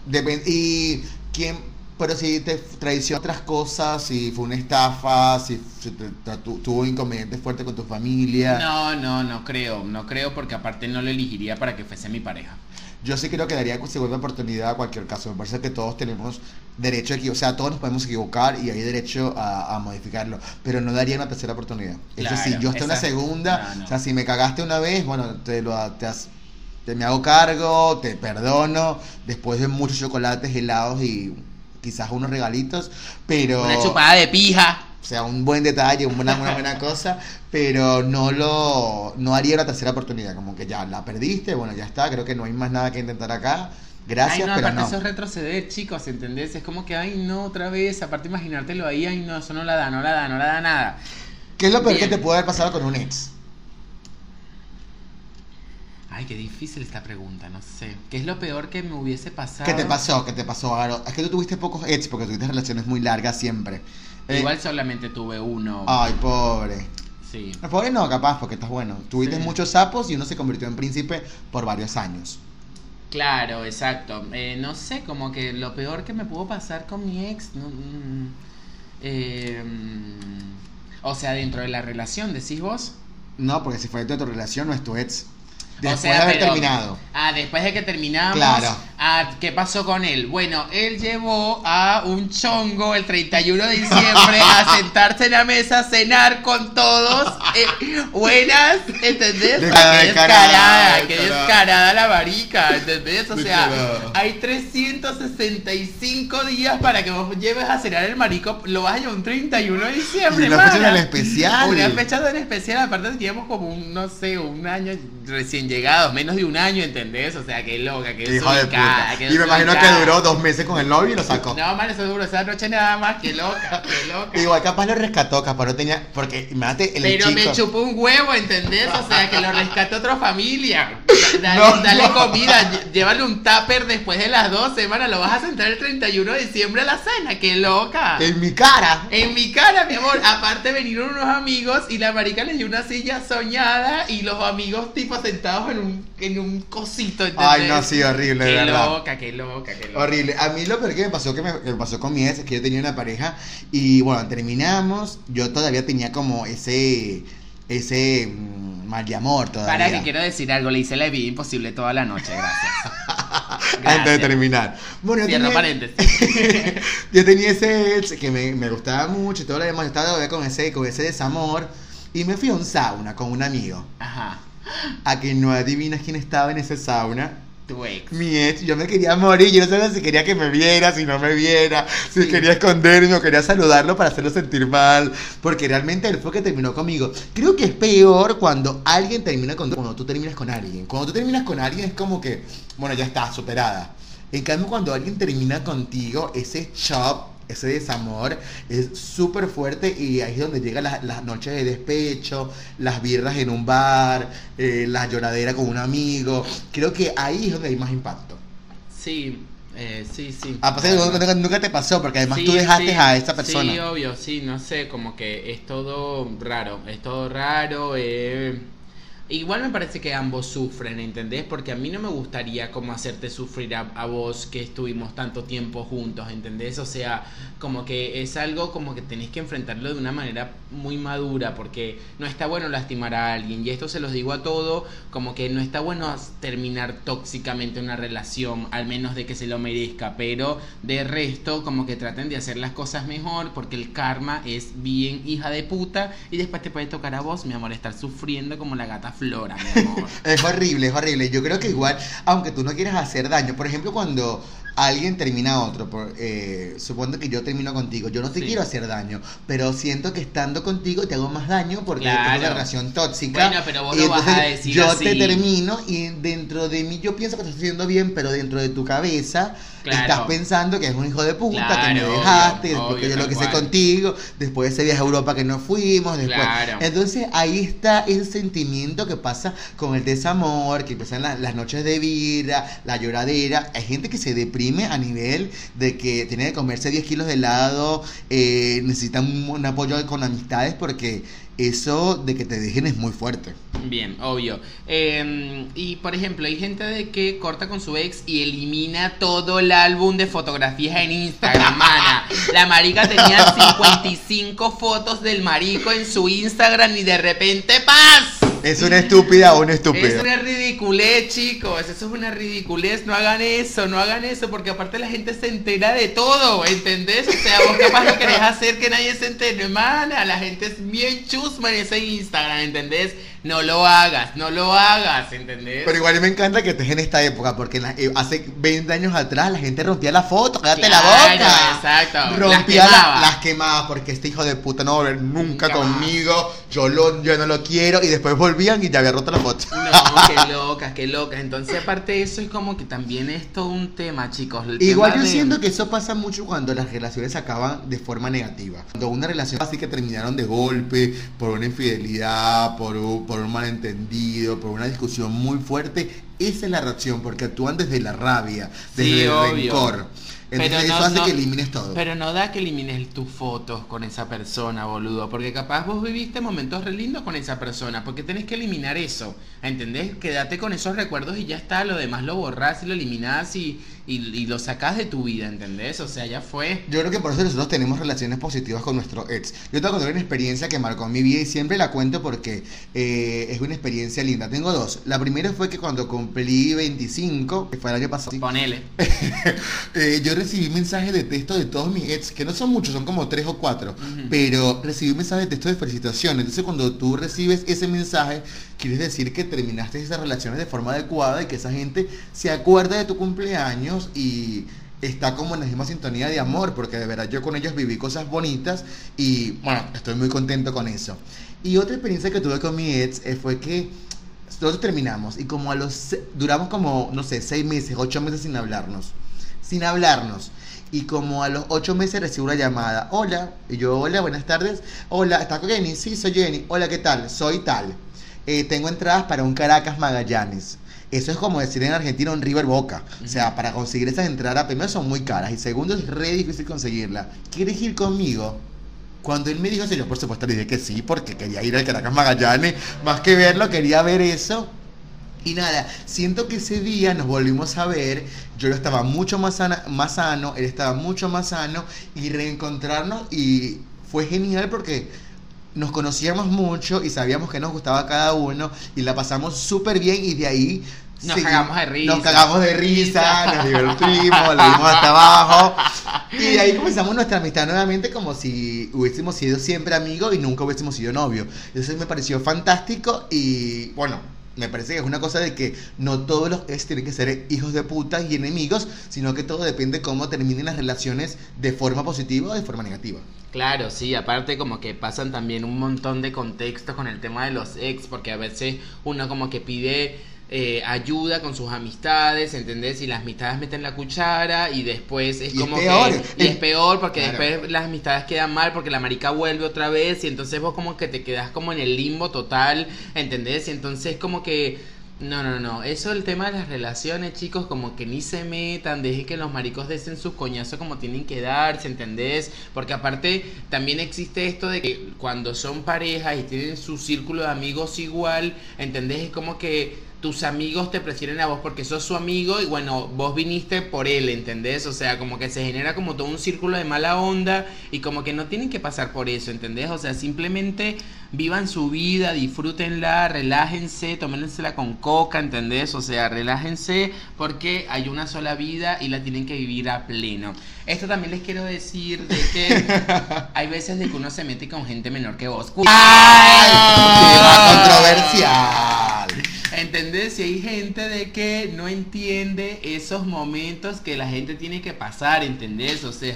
Speaker 2: y quién, pero si te traicionó otras cosas, si fue una estafa, si, tuvo inconvenientes fuertes con tu familia.
Speaker 1: No, no, no creo, no creo porque aparte no le elegiría para que fuese mi pareja.
Speaker 2: Yo sí creo que daría segunda oportunidad a cualquier caso. Me parece que todos tenemos derecho aquí, o sea, todos nos podemos equivocar y hay derecho a, modificarlo, pero no daría una tercera oportunidad. es decir, yo estoy en una segunda, o sea, si me cagaste una vez, bueno, te lo te, me hago cargo, te perdono, después de muchos chocolates, helados y quizás unos regalitos, pero...
Speaker 1: Una chupada de pija.
Speaker 2: O sea, un buen detalle, una, una buena cosa, pero no lo no haría la tercera oportunidad, como que ya la perdiste, bueno, ya está, creo que no hay más nada que intentar acá. Gracias,
Speaker 1: ay, no,
Speaker 2: pero no.
Speaker 1: eso es retroceder, chicos, ¿entendés? Es como que, ay, no, otra vez, aparte imaginártelo ahí, ay, no, eso no la da, no la da, no la da nada.
Speaker 2: ¿Qué es lo peor que te puede haber pasado con un ex?
Speaker 1: Ay, qué difícil esta pregunta, no sé. ¿Qué es lo peor que me hubiese pasado?
Speaker 2: ¿Qué te pasó? ¿Qué te pasó, Aro? Es que tú tuviste pocos ex porque tuviste relaciones muy largas siempre.
Speaker 1: Eh, Igual solamente tuve uno.
Speaker 2: Ay, pobre.
Speaker 1: Sí.
Speaker 2: Pobre no, capaz, porque estás bueno. Tuviste muchos sapos y uno se convirtió en príncipe por varios años.
Speaker 1: Claro, exacto. Eh, no sé, como que lo peor que me pudo pasar con mi ex. Mm, eh, o sea, dentro de la relación, ¿decís vos?
Speaker 2: No, porque si fue dentro de tu relación no es tu ex. Después de haber terminado.
Speaker 1: Ah, después de que terminamos.
Speaker 2: Claro.
Speaker 1: Ah, ¿qué pasó con él? Bueno, él llevó a un chongo el 31 de diciembre a sentarse en la mesa a cenar con todos. Eh, buenas, ¿entendés? qué descarada, qué descarada la marica, ¿entendés? O sea, hay 365 días para que vos lleves a cenar el marico. Lo vas a llevar un 31 de diciembre,
Speaker 2: Una fecha tan especial.
Speaker 1: Una fecha tan especial, aparte teníamos como un, no sé, un año recién llegados, menos de un año, ¿entendés? O sea, qué loca, qué, hijo de puta.
Speaker 2: Y me imagino que duró dos meses con el novio y lo sacó.
Speaker 1: No, man, eso duró esa noche nada más. Qué loca, qué loca.
Speaker 2: Igual capaz lo rescató, capaz no tenía. Porque imagínate
Speaker 1: el Pero me chupó un huevo, ¿entendés? O sea, que lo rescató otra familia. Dale, dale comida, llévale un tupper después de las dos semanas. Lo vas a sentar el 31 de diciembre a la cena. Qué loca.
Speaker 2: En mi cara.
Speaker 1: En mi cara, mi amor. Aparte vinieron unos amigos y la marica les dio una silla soñada y los amigos tipo sentados en un, en un cosito.
Speaker 2: Ay, no, sí, horrible,
Speaker 1: qué
Speaker 2: verdad.
Speaker 1: loca, qué loca, qué loca.
Speaker 2: Horrible. A mí lo peor que me pasó, que me, que me pasó con mi ex, es que yo tenía una pareja y bueno, terminamos. Yo todavía tenía como ese, ese mm, mal de amor todavía.
Speaker 1: Para que quiero decir algo, le hice la vida imposible toda la noche, gracias.
Speaker 2: Antes de terminar.
Speaker 1: Bueno, yo tenía, paréntesis.
Speaker 2: yo tenía ese ex que me, me, gustaba mucho y todo lo demás. Yo estaba todavía con ese, con ese desamor. Y me fui a un sauna con un amigo.
Speaker 1: Ajá.
Speaker 2: A que no adivinas quién estaba en ese sauna.
Speaker 1: Tu ex.
Speaker 2: Mi ex, yo me quería morir, yo no sabía si quería que me viera, si no me viera, si quería esconderme o quería saludarlo para hacerlo sentir mal, porque realmente él fue que terminó conmigo. Creo que es peor cuando alguien termina con cuando tú terminas con alguien. Cuando tú terminas con alguien es como que, bueno, ya está, superada. En cambio, cuando alguien termina contigo, ese shock ese desamor es súper fuerte y ahí es donde llegan las, noches de despecho, las birras en un bar, eh, la lloradera con un amigo. Creo que ahí es donde hay más impacto.
Speaker 1: Sí, eh, sí, sí.
Speaker 2: A pesar de nunca, te pasó, porque además tú dejaste a esta persona.
Speaker 1: Sí, obvio, sí, no sé, como que es todo raro, es todo raro. Eh Igual me parece que ambos sufren, ¿entendés? Porque a mí no me gustaría como hacerte sufrir a, vos que estuvimos tanto tiempo juntos, ¿entendés? O sea, como que es algo como que tenés que enfrentarlo de una manera muy madura, porque no está bueno lastimar a alguien. Y esto se los digo a todo, como que no está bueno terminar tóxicamente una relación, al menos de que se lo merezca, pero de resto como que traten de hacer las cosas mejor, porque el karma es bien hija de puta, y después te puede tocar a vos, mi amor, estar sufriendo como la gata flora, mi amor.
Speaker 2: es horrible, es horrible. Yo creo que igual, aunque tú no quieras hacer daño, por ejemplo, cuando alguien termina a otro, por, eh, supongo que yo termino contigo, yo no te quiero hacer daño, pero siento que estando contigo te hago más daño porque tengo una relación tóxica.
Speaker 1: Bueno, pero vos y vas a decir
Speaker 2: Yo te termino y dentro de mí yo pienso que estás haciendo bien, pero dentro de tu cabeza estás pensando que es un hijo de puta, que me dejaste, después que yo lo que sé contigo, después de ese viaje a Europa que no fuimos, después. Entonces ahí está ese sentimiento que pasa con el desamor, que empiezan las noches de vida, la lloradera. Hay gente que se deprime a nivel de que tiene que comerse 10 kilos de helado, eh, necesita un apoyo con amistades porque eso de que te dejen es muy fuerte.
Speaker 1: Bien, obvio. Em, y por ejemplo, hay gente de que corta con su ex y elimina todo el álbum de fotografías en Instagram, mana. La marica tenía 55 fotos del marico en su Instagram y de repente ¡paz!
Speaker 2: Es una estúpida o un estúpido.
Speaker 1: Es una ridiculez, chicos. Eso es una ridiculez. No hagan eso, no hagan eso, porque aparte la gente se entera de todo, ¿entendés? O sea, vos capaz lo querés hacer que nadie se entere, mana. La gente es bien chusma en ese Instagram, ¿entendés? No lo hagas, no lo hagas, ¿entendés?
Speaker 2: Pero igual me encanta que estés en esta época, porque eh, hace 20 años atrás la gente rompía la foto, cállate la boca.
Speaker 1: Exacto.
Speaker 2: Rompía las quemaba. las quemaba, porque este hijo de puta no va a volver nunca, conmigo, yo, lo, yo no lo quiero, y después volvían y ya había roto la foto.
Speaker 1: No, qué locas, qué locas. Entonces, aparte de eso, es como que también es todo un tema, chicos.
Speaker 2: igual yo siento que eso pasa mucho cuando las relaciones acaban de forma negativa. Cuando una relación así que terminaron de golpe, por una infidelidad, por un por un malentendido, por una discusión muy fuerte, esa es la reacción, porque actúan desde la rabia, desde el rencor. Entonces eso hace que elimines todo.
Speaker 1: Pero no da que elimines tus fotos con esa persona, boludo. Porque capaz vos viviste momentos re lindos con esa persona. Porque tenés que eliminar eso. ¿Entendés? Quédate con esos recuerdos y ya está. Lo demás lo borrás y lo eliminás y, y, lo sacás de tu vida, ¿entendés? O sea, ya fue.
Speaker 2: Yo creo que por eso nosotros tenemos relaciones positivas con nuestro ex. Yo tengo una experiencia que marcó mi vida y siempre la cuento porque eh, es una experiencia linda. Tengo dos. La primera fue que cuando cumplí 25, que fue el año pasado.
Speaker 1: Ponele.
Speaker 2: eh, yo recibí mensajes de texto de todos mis ex, que no son muchos, son como tres o cuatro, pero recibí mensajes de texto de felicitación. Entonces cuando tú recibes ese mensaje, quieres decir que terminaste esas relaciones de forma adecuada y que esa gente se acuerda de tu cumpleaños y está como en la misma sintonía de amor, porque de verdad yo con ellos viví cosas bonitas y bueno, estoy muy contento con eso. Y otra experiencia que tuve con mi ex eh, fue que nosotros terminamos y como a los, duramos como, no sé, seis meses, ocho meses sin hablarnos, sin hablarnos. Y como a los ocho meses recibo una llamada, hola, y yo, hola, buenas tardes, hola, ¿estás con Jenny? Sí, soy Jenny, hola, ¿qué tal? Soy tal. Eh, tengo entradas para un Caracas Magallanes. Eso es como decir en Argentina un River Boca. O sea, para conseguir esas entradas, primero son muy caras y segundo es re difícil conseguirla. ¿Quieres ir conmigo? Cuando él me dijo eso, yo por supuesto le dije que sí, porque quería ir al Caracas Magallanes. Más que verlo, quería ver eso. Y nada, siento que ese día nos volvimos a ver, yo estaba mucho más, más sano, él estaba mucho más sano, y reencontrarnos y fue genial porque nos conocíamos mucho y sabíamos que nos gustaba cada uno y la pasamos súper bien y de ahí
Speaker 1: nos cagamos de risa.
Speaker 2: Nos cagamos de risa, nos divertimos, lo vimos hasta abajo. Y de ahí comenzamos nuestra amistad nuevamente como si hubiésemos sido siempre amigos y nunca hubiésemos sido novios. Eso me pareció fantástico y bueno, me parece que es una cosa de que no todos los ex tienen que ser hijos de puta y enemigos, sino que todo depende de cómo terminen las relaciones de forma positiva o de forma negativa.
Speaker 1: Claro, sí, aparte como que pasan también un montón de contextos con el tema de los ex, porque a veces uno como que pide eh, ayuda con sus amistades, ¿entendés? Y las amistades meten la cuchara y después es como que... Y es peor porque después las amistades quedan mal porque la marica vuelve otra vez y entonces vos como que te quedas como en el limbo total, ¿entendés? Y entonces como que no, no, no. Eso el tema de las relaciones, chicos, como que ni se metan, dejen que los maricos desen sus coñazos como tienen que darse, ¿entendés? Porque aparte también existe esto de que cuando son parejas y tienen su círculo de amigos igual, ¿entendés? Es como que tus amigos te prefieren a vos porque sos su amigo y bueno, vos viniste por él, ¿entendés? O sea, como que se genera como todo un círculo de mala onda y como que no tienen que pasar por eso, ¿entendés? O sea, simplemente vivan su vida, disfrútenla, relájense, tómensela con coca, ¿entendés? O sea, relájense porque hay una sola vida y la tienen que vivir a pleno. Esto también les quiero decir de que hay veces de que uno se mete con gente menor que vos.
Speaker 2: ¡Ay! controversial!
Speaker 1: ¿Entendés? Si hay gente de que no entiende esos momentos que la gente tiene que pasar, ¿entendés? O sea,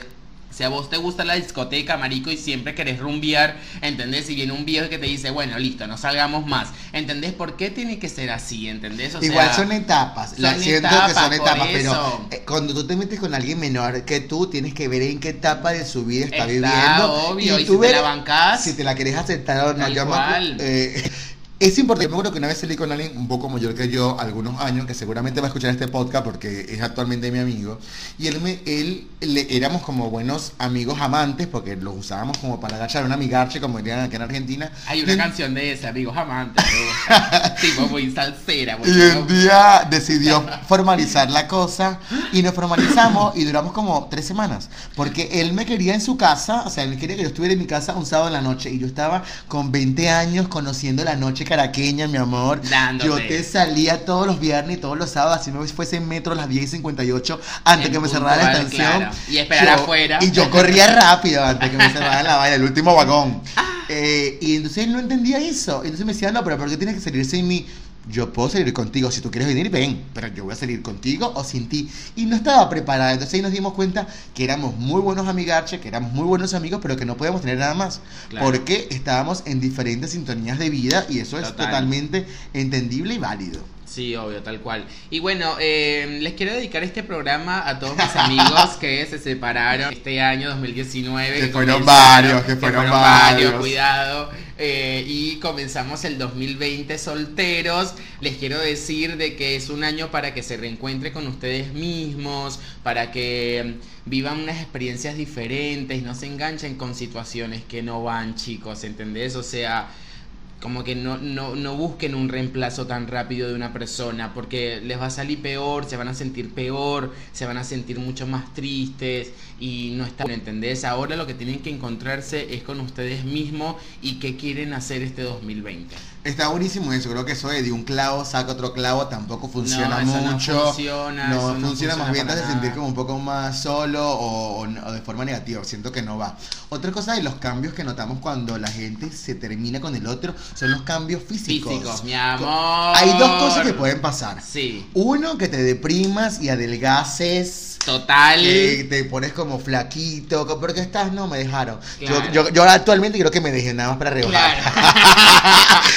Speaker 1: si a vos te gusta la discoteca, marico, y siempre querés rumbear, ¿entendés? Y viene un viejo que te dice, bueno, listo, no salgamos más. ¿Entendés por qué tiene que ser así? ¿Entendés?
Speaker 2: Igual son etapas. Son siento que son etapas, pero eh, cuando tú te metes con alguien menor que tú, tienes que ver en qué etapa de su vida está, viviendo.
Speaker 1: Obvio, y, tú si te la bancás.
Speaker 2: Si te la querés aceptar o no. Yo eh, es importante, me acuerdo que una vez salí con alguien un poco mayor que yo, algunos años, que seguramente va a escuchar este podcast porque es actualmente mi amigo, y él, me, él le, éramos como buenos amigos amantes, porque los usábamos como para agachar una amigarche, como dirían aquí en Argentina.
Speaker 1: Hay una canción de ese, amigos amantes, tipo muy salsera.
Speaker 2: y un día decidió formalizar la cosa, y nos formalizamos, y duramos como tres semanas, porque él me quería en su casa, o sea, él quería que yo estuviera en mi casa un sábado en la noche, y yo estaba con 20 años conociendo la noche caraqueña, mi amor. Yo te salía todos los viernes y todos los sábados, si no fuese en metro a las 10 y 58, antes que me cerrara la estación.
Speaker 1: Y esperar afuera.
Speaker 2: Y yo corría rápido antes que me cerrara la valla, el último vagón. Ah. Eh, y entonces él no entendía eso. Entonces me decía, no, pero ¿por qué tienes que salir sin mí? Yo puedo salir contigo, si tú quieres venir, ven, pero yo voy a salir contigo o sin ti. Y no estaba preparada, entonces ahí nos dimos cuenta que éramos muy buenos amigarches, que éramos muy buenos amigos, pero que no podíamos tener nada más, porque estábamos en diferentes sintonías de vida y eso es totalmente entendible y válido.
Speaker 1: Sí, obvio, tal cual. Y bueno, eh, les quiero dedicar este programa a todos mis amigos que se separaron este año 2019.
Speaker 2: Que, fueron varios, que fueron, varios.
Speaker 1: Cuidado. Eh, y comenzamos el 2020 solteros. Les quiero decir de que es un año para que se reencuentre con ustedes mismos, para que vivan unas experiencias diferentes, no se enganchen con situaciones que no van, chicos, ¿entendés? O sea como que no, no, no busquen un reemplazo tan rápido de una persona, porque les va a salir peor, se van a sentir peor, se van a sentir mucho más tristes y no están, ¿entendés? Ahora lo que tienen que encontrarse es con ustedes mismos y qué quieren hacer este 2020.
Speaker 2: Está buenísimo eso, creo que eso de un clavo saca otro clavo tampoco funciona mucho.
Speaker 1: No funciona,
Speaker 2: no, funciona, más bien te hace sentir como un poco más solo o, de forma negativa, siento que no va. Otra cosa de los cambios que notamos cuando la gente se termina con el otro son los cambios físicos.
Speaker 1: Físicos, mi amor.
Speaker 2: Hay dos cosas que pueden pasar.
Speaker 1: Sí.
Speaker 2: Uno, que te deprimas y adelgaces
Speaker 1: Total.
Speaker 2: te pones como flaquito, porque estás, no, me dejaron. Yo, yo, actualmente creo que me dejé nada más para rebajar.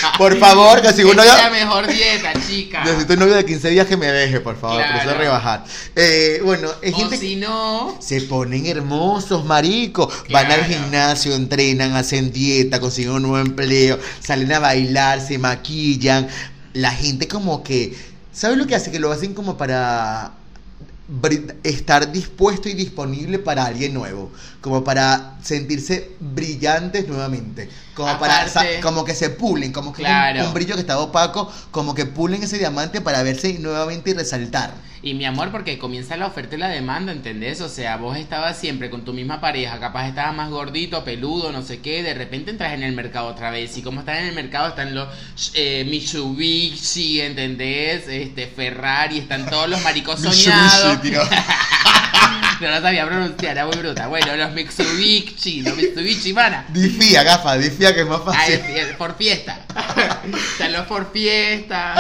Speaker 2: por favor, que si uno
Speaker 1: ya... la mejor dieta, chica.
Speaker 2: Necesito un novio de 15 días que me deje, por favor, claro. por eso rebajar. Eh, bueno, es gente
Speaker 1: si no...
Speaker 2: Se ponen hermosos, maricos. Van al gimnasio, entrenan, hacen dieta, consiguen un nuevo empleo, salen a bailar, se maquillan. La gente como que... ¿Sabes lo que hace? Que lo hacen como para estar dispuesto y disponible para alguien nuevo, como para sentirse brillantes nuevamente, como para como que se pulen, como que un, brillo que estaba opaco, como que pulen ese diamante para verse nuevamente y resaltar.
Speaker 1: Y mi amor, porque comienza la oferta y la demanda, ¿entendés? O sea, vos estabas siempre con tu misma pareja, capaz estabas más gordito, peludo, no sé qué, de repente entras en el mercado otra vez. Y como estás en el mercado, están los eh, Mitsubishi, ¿entendés? Este, Ferrari, están todos los maricos soñados. no lo sabía pronunciar, era muy bruta. Bueno, los Mitsubishi, los Mitsubishi, mana.
Speaker 2: Difía, gafa, difía que es más fácil.
Speaker 1: por fiesta. están los por fiesta.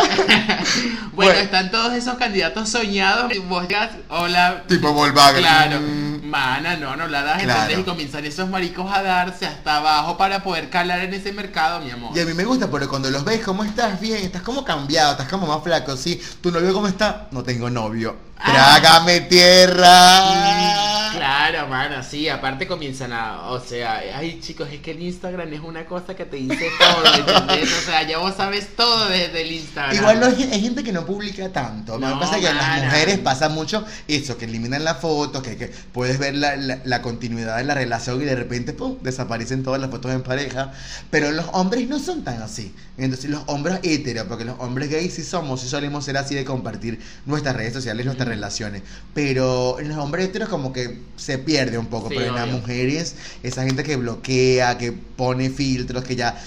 Speaker 1: bueno, están todos esos candidatos soñados. Y vos hola.
Speaker 2: Tipo Volkswagen.
Speaker 1: Claro. Mana, no, no la das, claro. Y comienzan esos maricos a darse hasta abajo para poder calar en ese mercado, mi amor.
Speaker 2: Y a mí me gusta porque cuando los ves, ¿cómo estás? Bien, estás como cambiado, estás como más flaco, ¿sí? ¿Tu novio cómo está? No tengo novio. Trágame tierra.
Speaker 1: Claro, mano, sí, aparte comienzan a, o sea, ay chicos, es que el Instagram es una cosa que te dice todo, ¿entendés? O sea, ya vos sabes todo desde el Instagram.
Speaker 2: Igual hay gente que no publica tanto, no, me pasa que a las mujeres pasa mucho eso, que eliminan las fotos, que, que puedes ver la, la, continuidad de la relación y de repente, pum, desaparecen todas las fotos en pareja, pero los hombres no son tan así. Entonces los hombres heteros, porque los hombres gays sí somos, sí solemos ser así de compartir nuestras redes sociales, nuestras relaciones. Pero en los hombres heteros como que se pierde un poco, pero en las mujeres, esa gente que bloquea, que pone filtros, que ya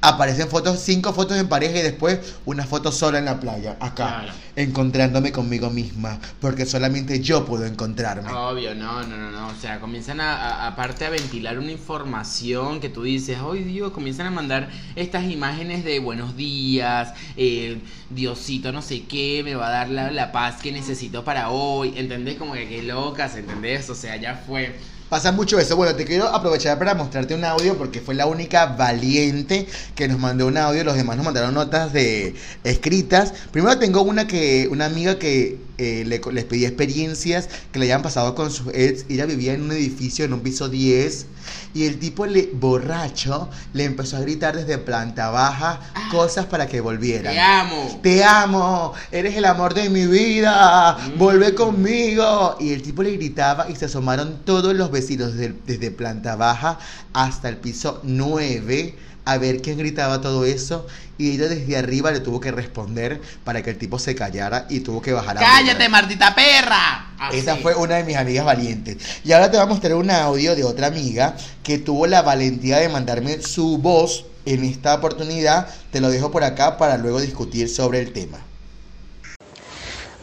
Speaker 2: aparecen fotos, cinco fotos en pareja y después una foto sola en la playa, acá, encontrándome conmigo misma, porque solamente yo puedo encontrarme.
Speaker 1: Obvio, no, no, no, no, o sea, comienzan a, aparte a ventilar una información que tú dices, hoy Dios, comienzan a mandar estas imágenes de buenos días, eh, Diosito no sé qué, me va a dar la, la paz que necesito para hoy, ¿entendés? Como que qué locas, ¿entendés? O sea, ya fue
Speaker 2: Pasa mucho eso. Bueno, te quiero aprovechar para mostrarte un audio porque fue la única valiente que nos mandó un audio. Los demás nos mandaron notas de escritas. Primero tengo una que una amiga que eh, le, les pedí experiencias que le hayan pasado con su ex. Ella vivía en un edificio, en un piso 10. Y el tipo le, borracho le empezó a gritar desde planta baja ah. cosas para que volviera.
Speaker 1: Te amo.
Speaker 2: Te amo. Eres el amor de mi vida. Mm. Vuelve conmigo. Y el tipo le gritaba y se asomaron todos los vecinos desde, desde planta baja hasta el piso 9 a ver quién gritaba todo eso y ella desde arriba le tuvo que responder para que el tipo se callara y tuvo que bajar a
Speaker 1: ¡Cállate, maldita perra!
Speaker 2: Esa fue una de mis amigas valientes. Y ahora te voy a mostrar un audio de otra amiga que tuvo la valentía de mandarme su voz en esta oportunidad. Te lo dejo por acá para luego discutir sobre el tema.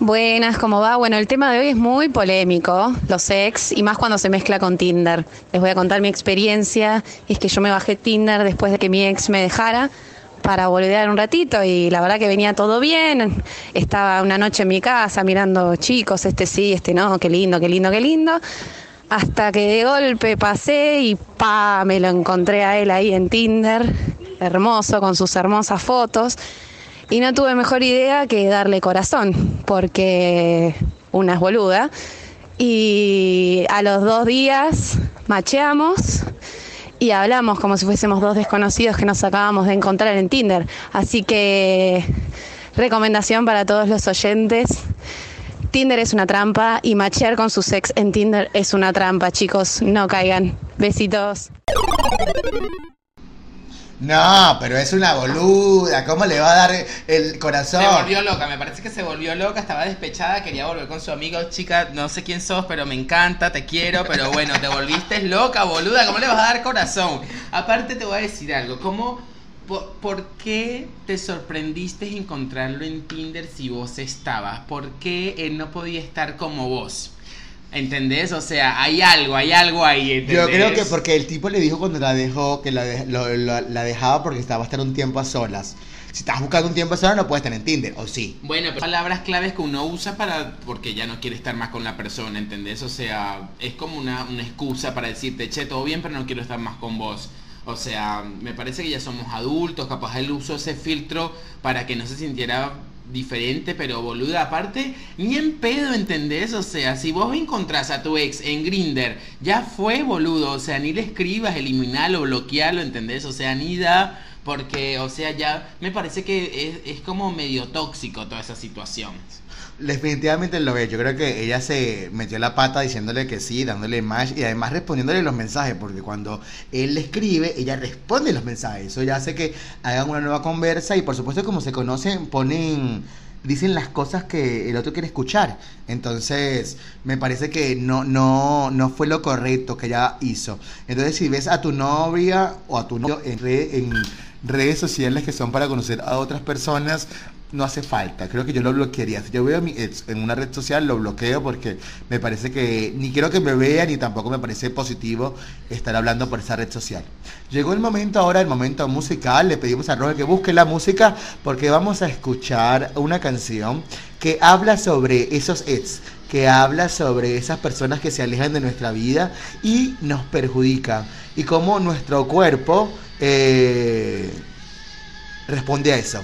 Speaker 3: Buenas, ¿cómo va? Bueno, el tema de hoy es muy polémico, los ex, y más cuando se mezcla con Tinder. Les voy a contar mi experiencia. Es que yo me bajé Tinder después de que mi ex me dejara para volver un ratito y la verdad que venía todo bien. Estaba una noche en mi casa mirando chicos, este sí, este no, qué lindo, qué lindo, qué lindo. Hasta que de golpe pasé y pa, me lo encontré a él ahí en Tinder, hermoso, con sus hermosas fotos. Y no tuve mejor idea que darle corazón, porque una es boluda. Y a los dos días macheamos y hablamos como si fuésemos dos desconocidos que nos acabamos de encontrar en Tinder. Así que recomendación para todos los oyentes. Tinder es una trampa y machear con su sex en Tinder es una trampa, chicos. No caigan. Besitos.
Speaker 2: No, pero es una boluda. ¿Cómo le va a dar el corazón? Se
Speaker 1: volvió loca, me parece que se volvió loca, estaba despechada, quería volver con su amigo. Chica, no sé quién sos, pero me encanta, te quiero, pero bueno, te volviste loca, boluda. ¿Cómo le vas a dar corazón? Aparte, te voy a decir algo. ¿Cómo, por, por, qué te sorprendiste encontrarlo en Tinder si vos estabas? ¿Por qué él no podía estar como vos? ¿Entendés? O sea, hay algo, hay algo ahí. ¿entendés?
Speaker 2: Yo creo que porque el tipo le dijo cuando la dejó que la, la dejaba porque estaba a estar un tiempo a solas. Si estás buscando un tiempo solo, no puedes estar en Tinder, ¿o sí?
Speaker 1: Bueno, pero palabras claves que uno usa para porque ya no quiere estar más con la persona, ¿entendés? O sea, es como una, una excusa para decirte, che, todo bien, pero no quiero estar más con vos. O sea, me parece que ya somos adultos, capaz él usó ese filtro para que no se sintiera diferente, pero boluda, aparte, ni en pedo, ¿entendés? O sea, si vos encontrás a tu ex en Grinder, ya fue, boludo, o sea, ni le escribas, eliminalo, bloquealo, ¿entendés? O sea, ni da, porque, o sea, ya me parece que es, es como medio tóxico toda esa situación.
Speaker 2: Definitivamente lo ve. Yo creo que ella se metió la pata diciéndole que sí, dándole más y además respondiéndole los mensajes, porque cuando él le escribe, ella responde los mensajes. Eso ya hace que hagan una nueva conversa y por supuesto como se conocen, ponen dicen las cosas que el otro quiere escuchar. Entonces, me parece que no, no, no fue lo correcto que ella hizo. Entonces, si ves a tu novia o a tu novio en, en redes sociales que son para conocer a otras personas, no hace falta. Creo que yo lo bloquearía. Si yo veo mi ex en una red social, lo bloqueo porque me parece que ni quiero que me vea ni tampoco me parece positivo estar hablando por esa red social. Llegó el momento ahora, el momento musical. Le pedimos a Roger que busque la música porque vamos a escuchar una canción que habla sobre esos ex, que habla sobre esas personas que se alejan de nuestra vida y nos perjudican. Y cómo nuestro cuerpo eh, responde a eso.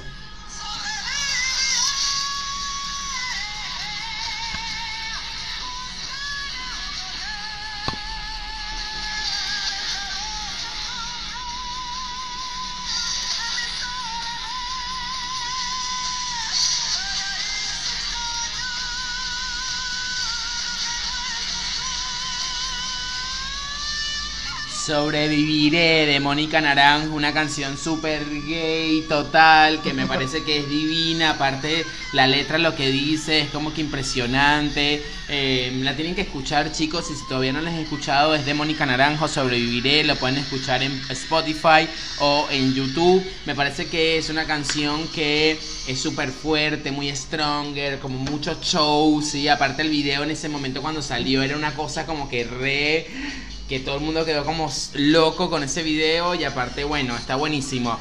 Speaker 1: Sobreviviré de Mónica Naranjo, una canción súper gay total, que me parece que es divina, aparte la letra lo que dice es como que impresionante, eh, la tienen que escuchar chicos y si todavía no la han escuchado es de Mónica Naranjo, Sobreviviré, lo pueden escuchar en Spotify o en YouTube, me parece que es una canción que es súper fuerte, muy stronger, como muchos shows y aparte el video en ese momento cuando salió era una cosa como que re que todo el mundo quedó como loco con ese video y aparte, bueno, está buenísimo.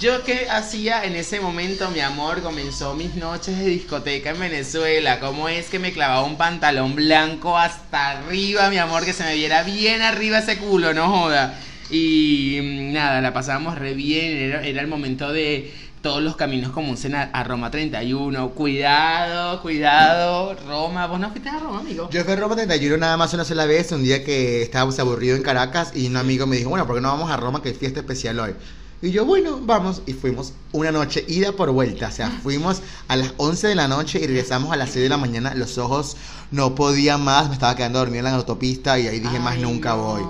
Speaker 1: Yo qué hacía en ese momento, mi amor, comenzó mis noches de discoteca en Venezuela. ¿Cómo es que me clavaba un pantalón blanco hasta arriba, mi amor, que se me viera bien arriba ese culo, no joda? Y mm, nada, la pasábamos re bien, era el momento de todos los caminos conducen a, a, Roma 31. Cuidado, cuidado, Roma. ¿Vos no fuiste a Roma, amigo?
Speaker 2: Yo fui a Roma 31 nada más una sola vez, un día que estábamos aburridos en Caracas y un amigo me dijo, bueno, ¿por qué no vamos a Roma que es fiesta especial hoy? Y yo, bueno, vamos. Y fuimos una noche, ida por vuelta. O sea, fuimos a las 11 de la noche y regresamos a las 6 de la mañana. Los ojos no podía más, me estaba quedando dormido en la autopista y ahí dije, más nunca voy.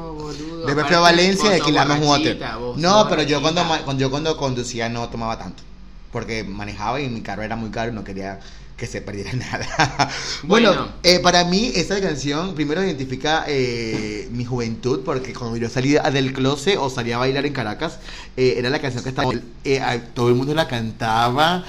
Speaker 2: Después fui a Valencia y alquilamos un hotel. No, pero yo cuando, cuando, yo cuando conducía no tomaba tanto. Porque manejaba y mi carro era muy caro y no quería que se perdiera nada. bueno, eh, para mí esta canción primero identifica eh, mi juventud porque cuando yo salía del closet o salía a bailar en Caracas, eh, era la canción que estaba... todo el mundo la cantaba,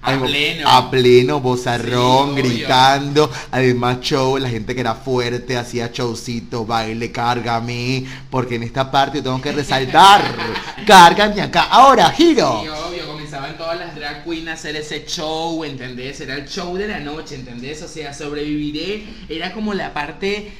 Speaker 1: a pleno.
Speaker 2: A pleno, bozarrón, gritando. Además, show, la gente que era fuerte, hacía showcito, baile, cárgame. Porque en esta parte tengo que resaltar. cárgame acá. Ahora, giro.
Speaker 1: Sí, obvio, comenzaban todas las drag queens a hacer ese show, ¿entendés? Era el show de la noche, ¿entendés? O sea, sobreviviré. Era como la parte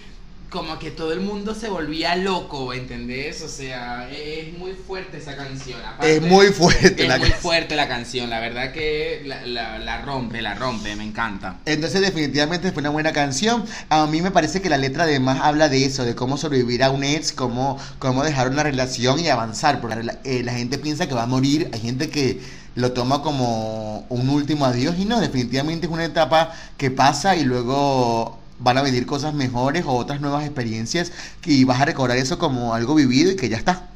Speaker 1: como que todo el mundo se volvía loco, ¿entendés? O sea, es muy fuerte esa canción.
Speaker 2: es muy fuerte
Speaker 1: es la muy fuerte la canción, la verdad que la, la, rompe, la rompe, me encanta.
Speaker 2: Entonces definitivamente fue una buena canción. A mí me parece que la letra además habla de eso, de cómo sobrevivir a un ex, cómo, cómo dejar una relación y avanzar, porque la, eh, la gente piensa que va a morir, hay gente que lo toma como un último adiós y no, definitivamente es una etapa que pasa y luego van a venir cosas mejores o otras nuevas experiencias y vas a recordar eso como algo vivido y que ya está.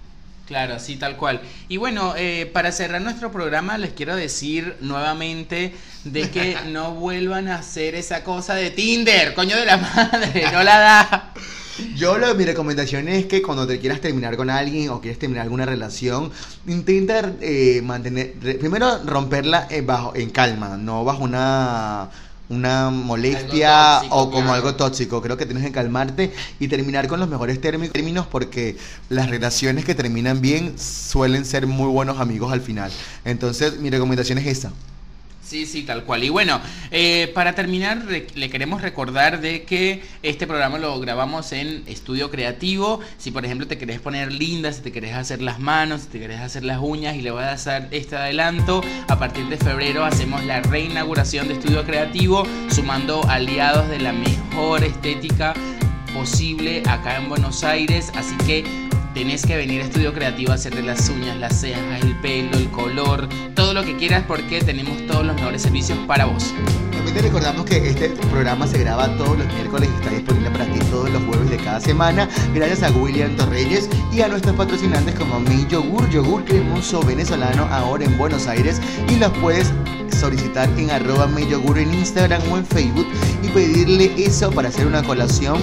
Speaker 1: Claro, sí, tal cual. Y bueno, eh, para cerrar nuestro programa les quiero decir nuevamente de que no vuelvan a hacer esa cosa de Tinder, coño de la madre, no la da.
Speaker 2: Yo lo, mi recomendación es que cuando te quieras terminar con alguien o quieres terminar alguna relación, intenta eh, mantener, primero romperla bajo, en calma, no bajo una una molestia o como algo tóxico. Creo que tienes que calmarte y terminar con los mejores términos porque las relaciones que terminan bien suelen ser muy buenos amigos al final. Entonces, mi recomendación es esa.
Speaker 1: Sí, sí, tal cual. Y bueno, eh, para terminar, le queremos recordar de que este programa lo grabamos en estudio creativo. Si por ejemplo te querés poner linda, si te querés hacer las manos, si te querés hacer las uñas y le voy a hacer este adelanto, a partir de febrero hacemos la reinauguración de estudio creativo, sumando aliados de la mejor estética posible acá en Buenos Aires. Así que tenés que venir a Estudio Creativo a hacerte las uñas, las cejas, el pelo, el color, todo lo que quieras porque tenemos todos los mejores servicios para vos.
Speaker 2: También te recordamos que este programa se graba todos los miércoles y está disponible para ti todos los jueves de cada semana. Gracias a William Torreyes y a nuestros patrocinantes como Mi Yogur, yogur cremoso venezolano ahora en Buenos Aires y los puedes solicitar en arroba Mi Yogur en Instagram o en Facebook y pedirle eso para hacer una colación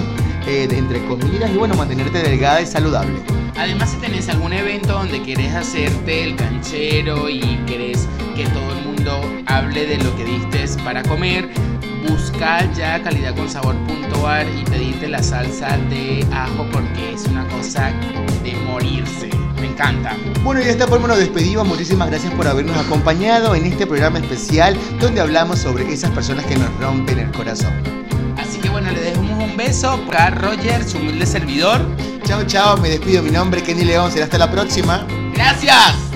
Speaker 2: eh, entre comidas y bueno, mantenerte delgada y saludable.
Speaker 1: Además, si tenés algún evento donde querés hacerte el canchero y querés que todo el mundo hable de lo que diste para comer, busca ya calidadconsabor.ar y pedite la salsa de ajo porque es una cosa de morirse. Me encanta.
Speaker 2: Bueno, y de esta forma nos despedimos. Muchísimas gracias por habernos acompañado en este programa especial donde hablamos sobre esas personas que nos rompen el corazón.
Speaker 1: Bueno, le dejamos un beso para Roger, su humilde servidor.
Speaker 2: Chao, chao, me despido. Mi nombre es Kenny León. Será hasta la próxima.
Speaker 1: Gracias.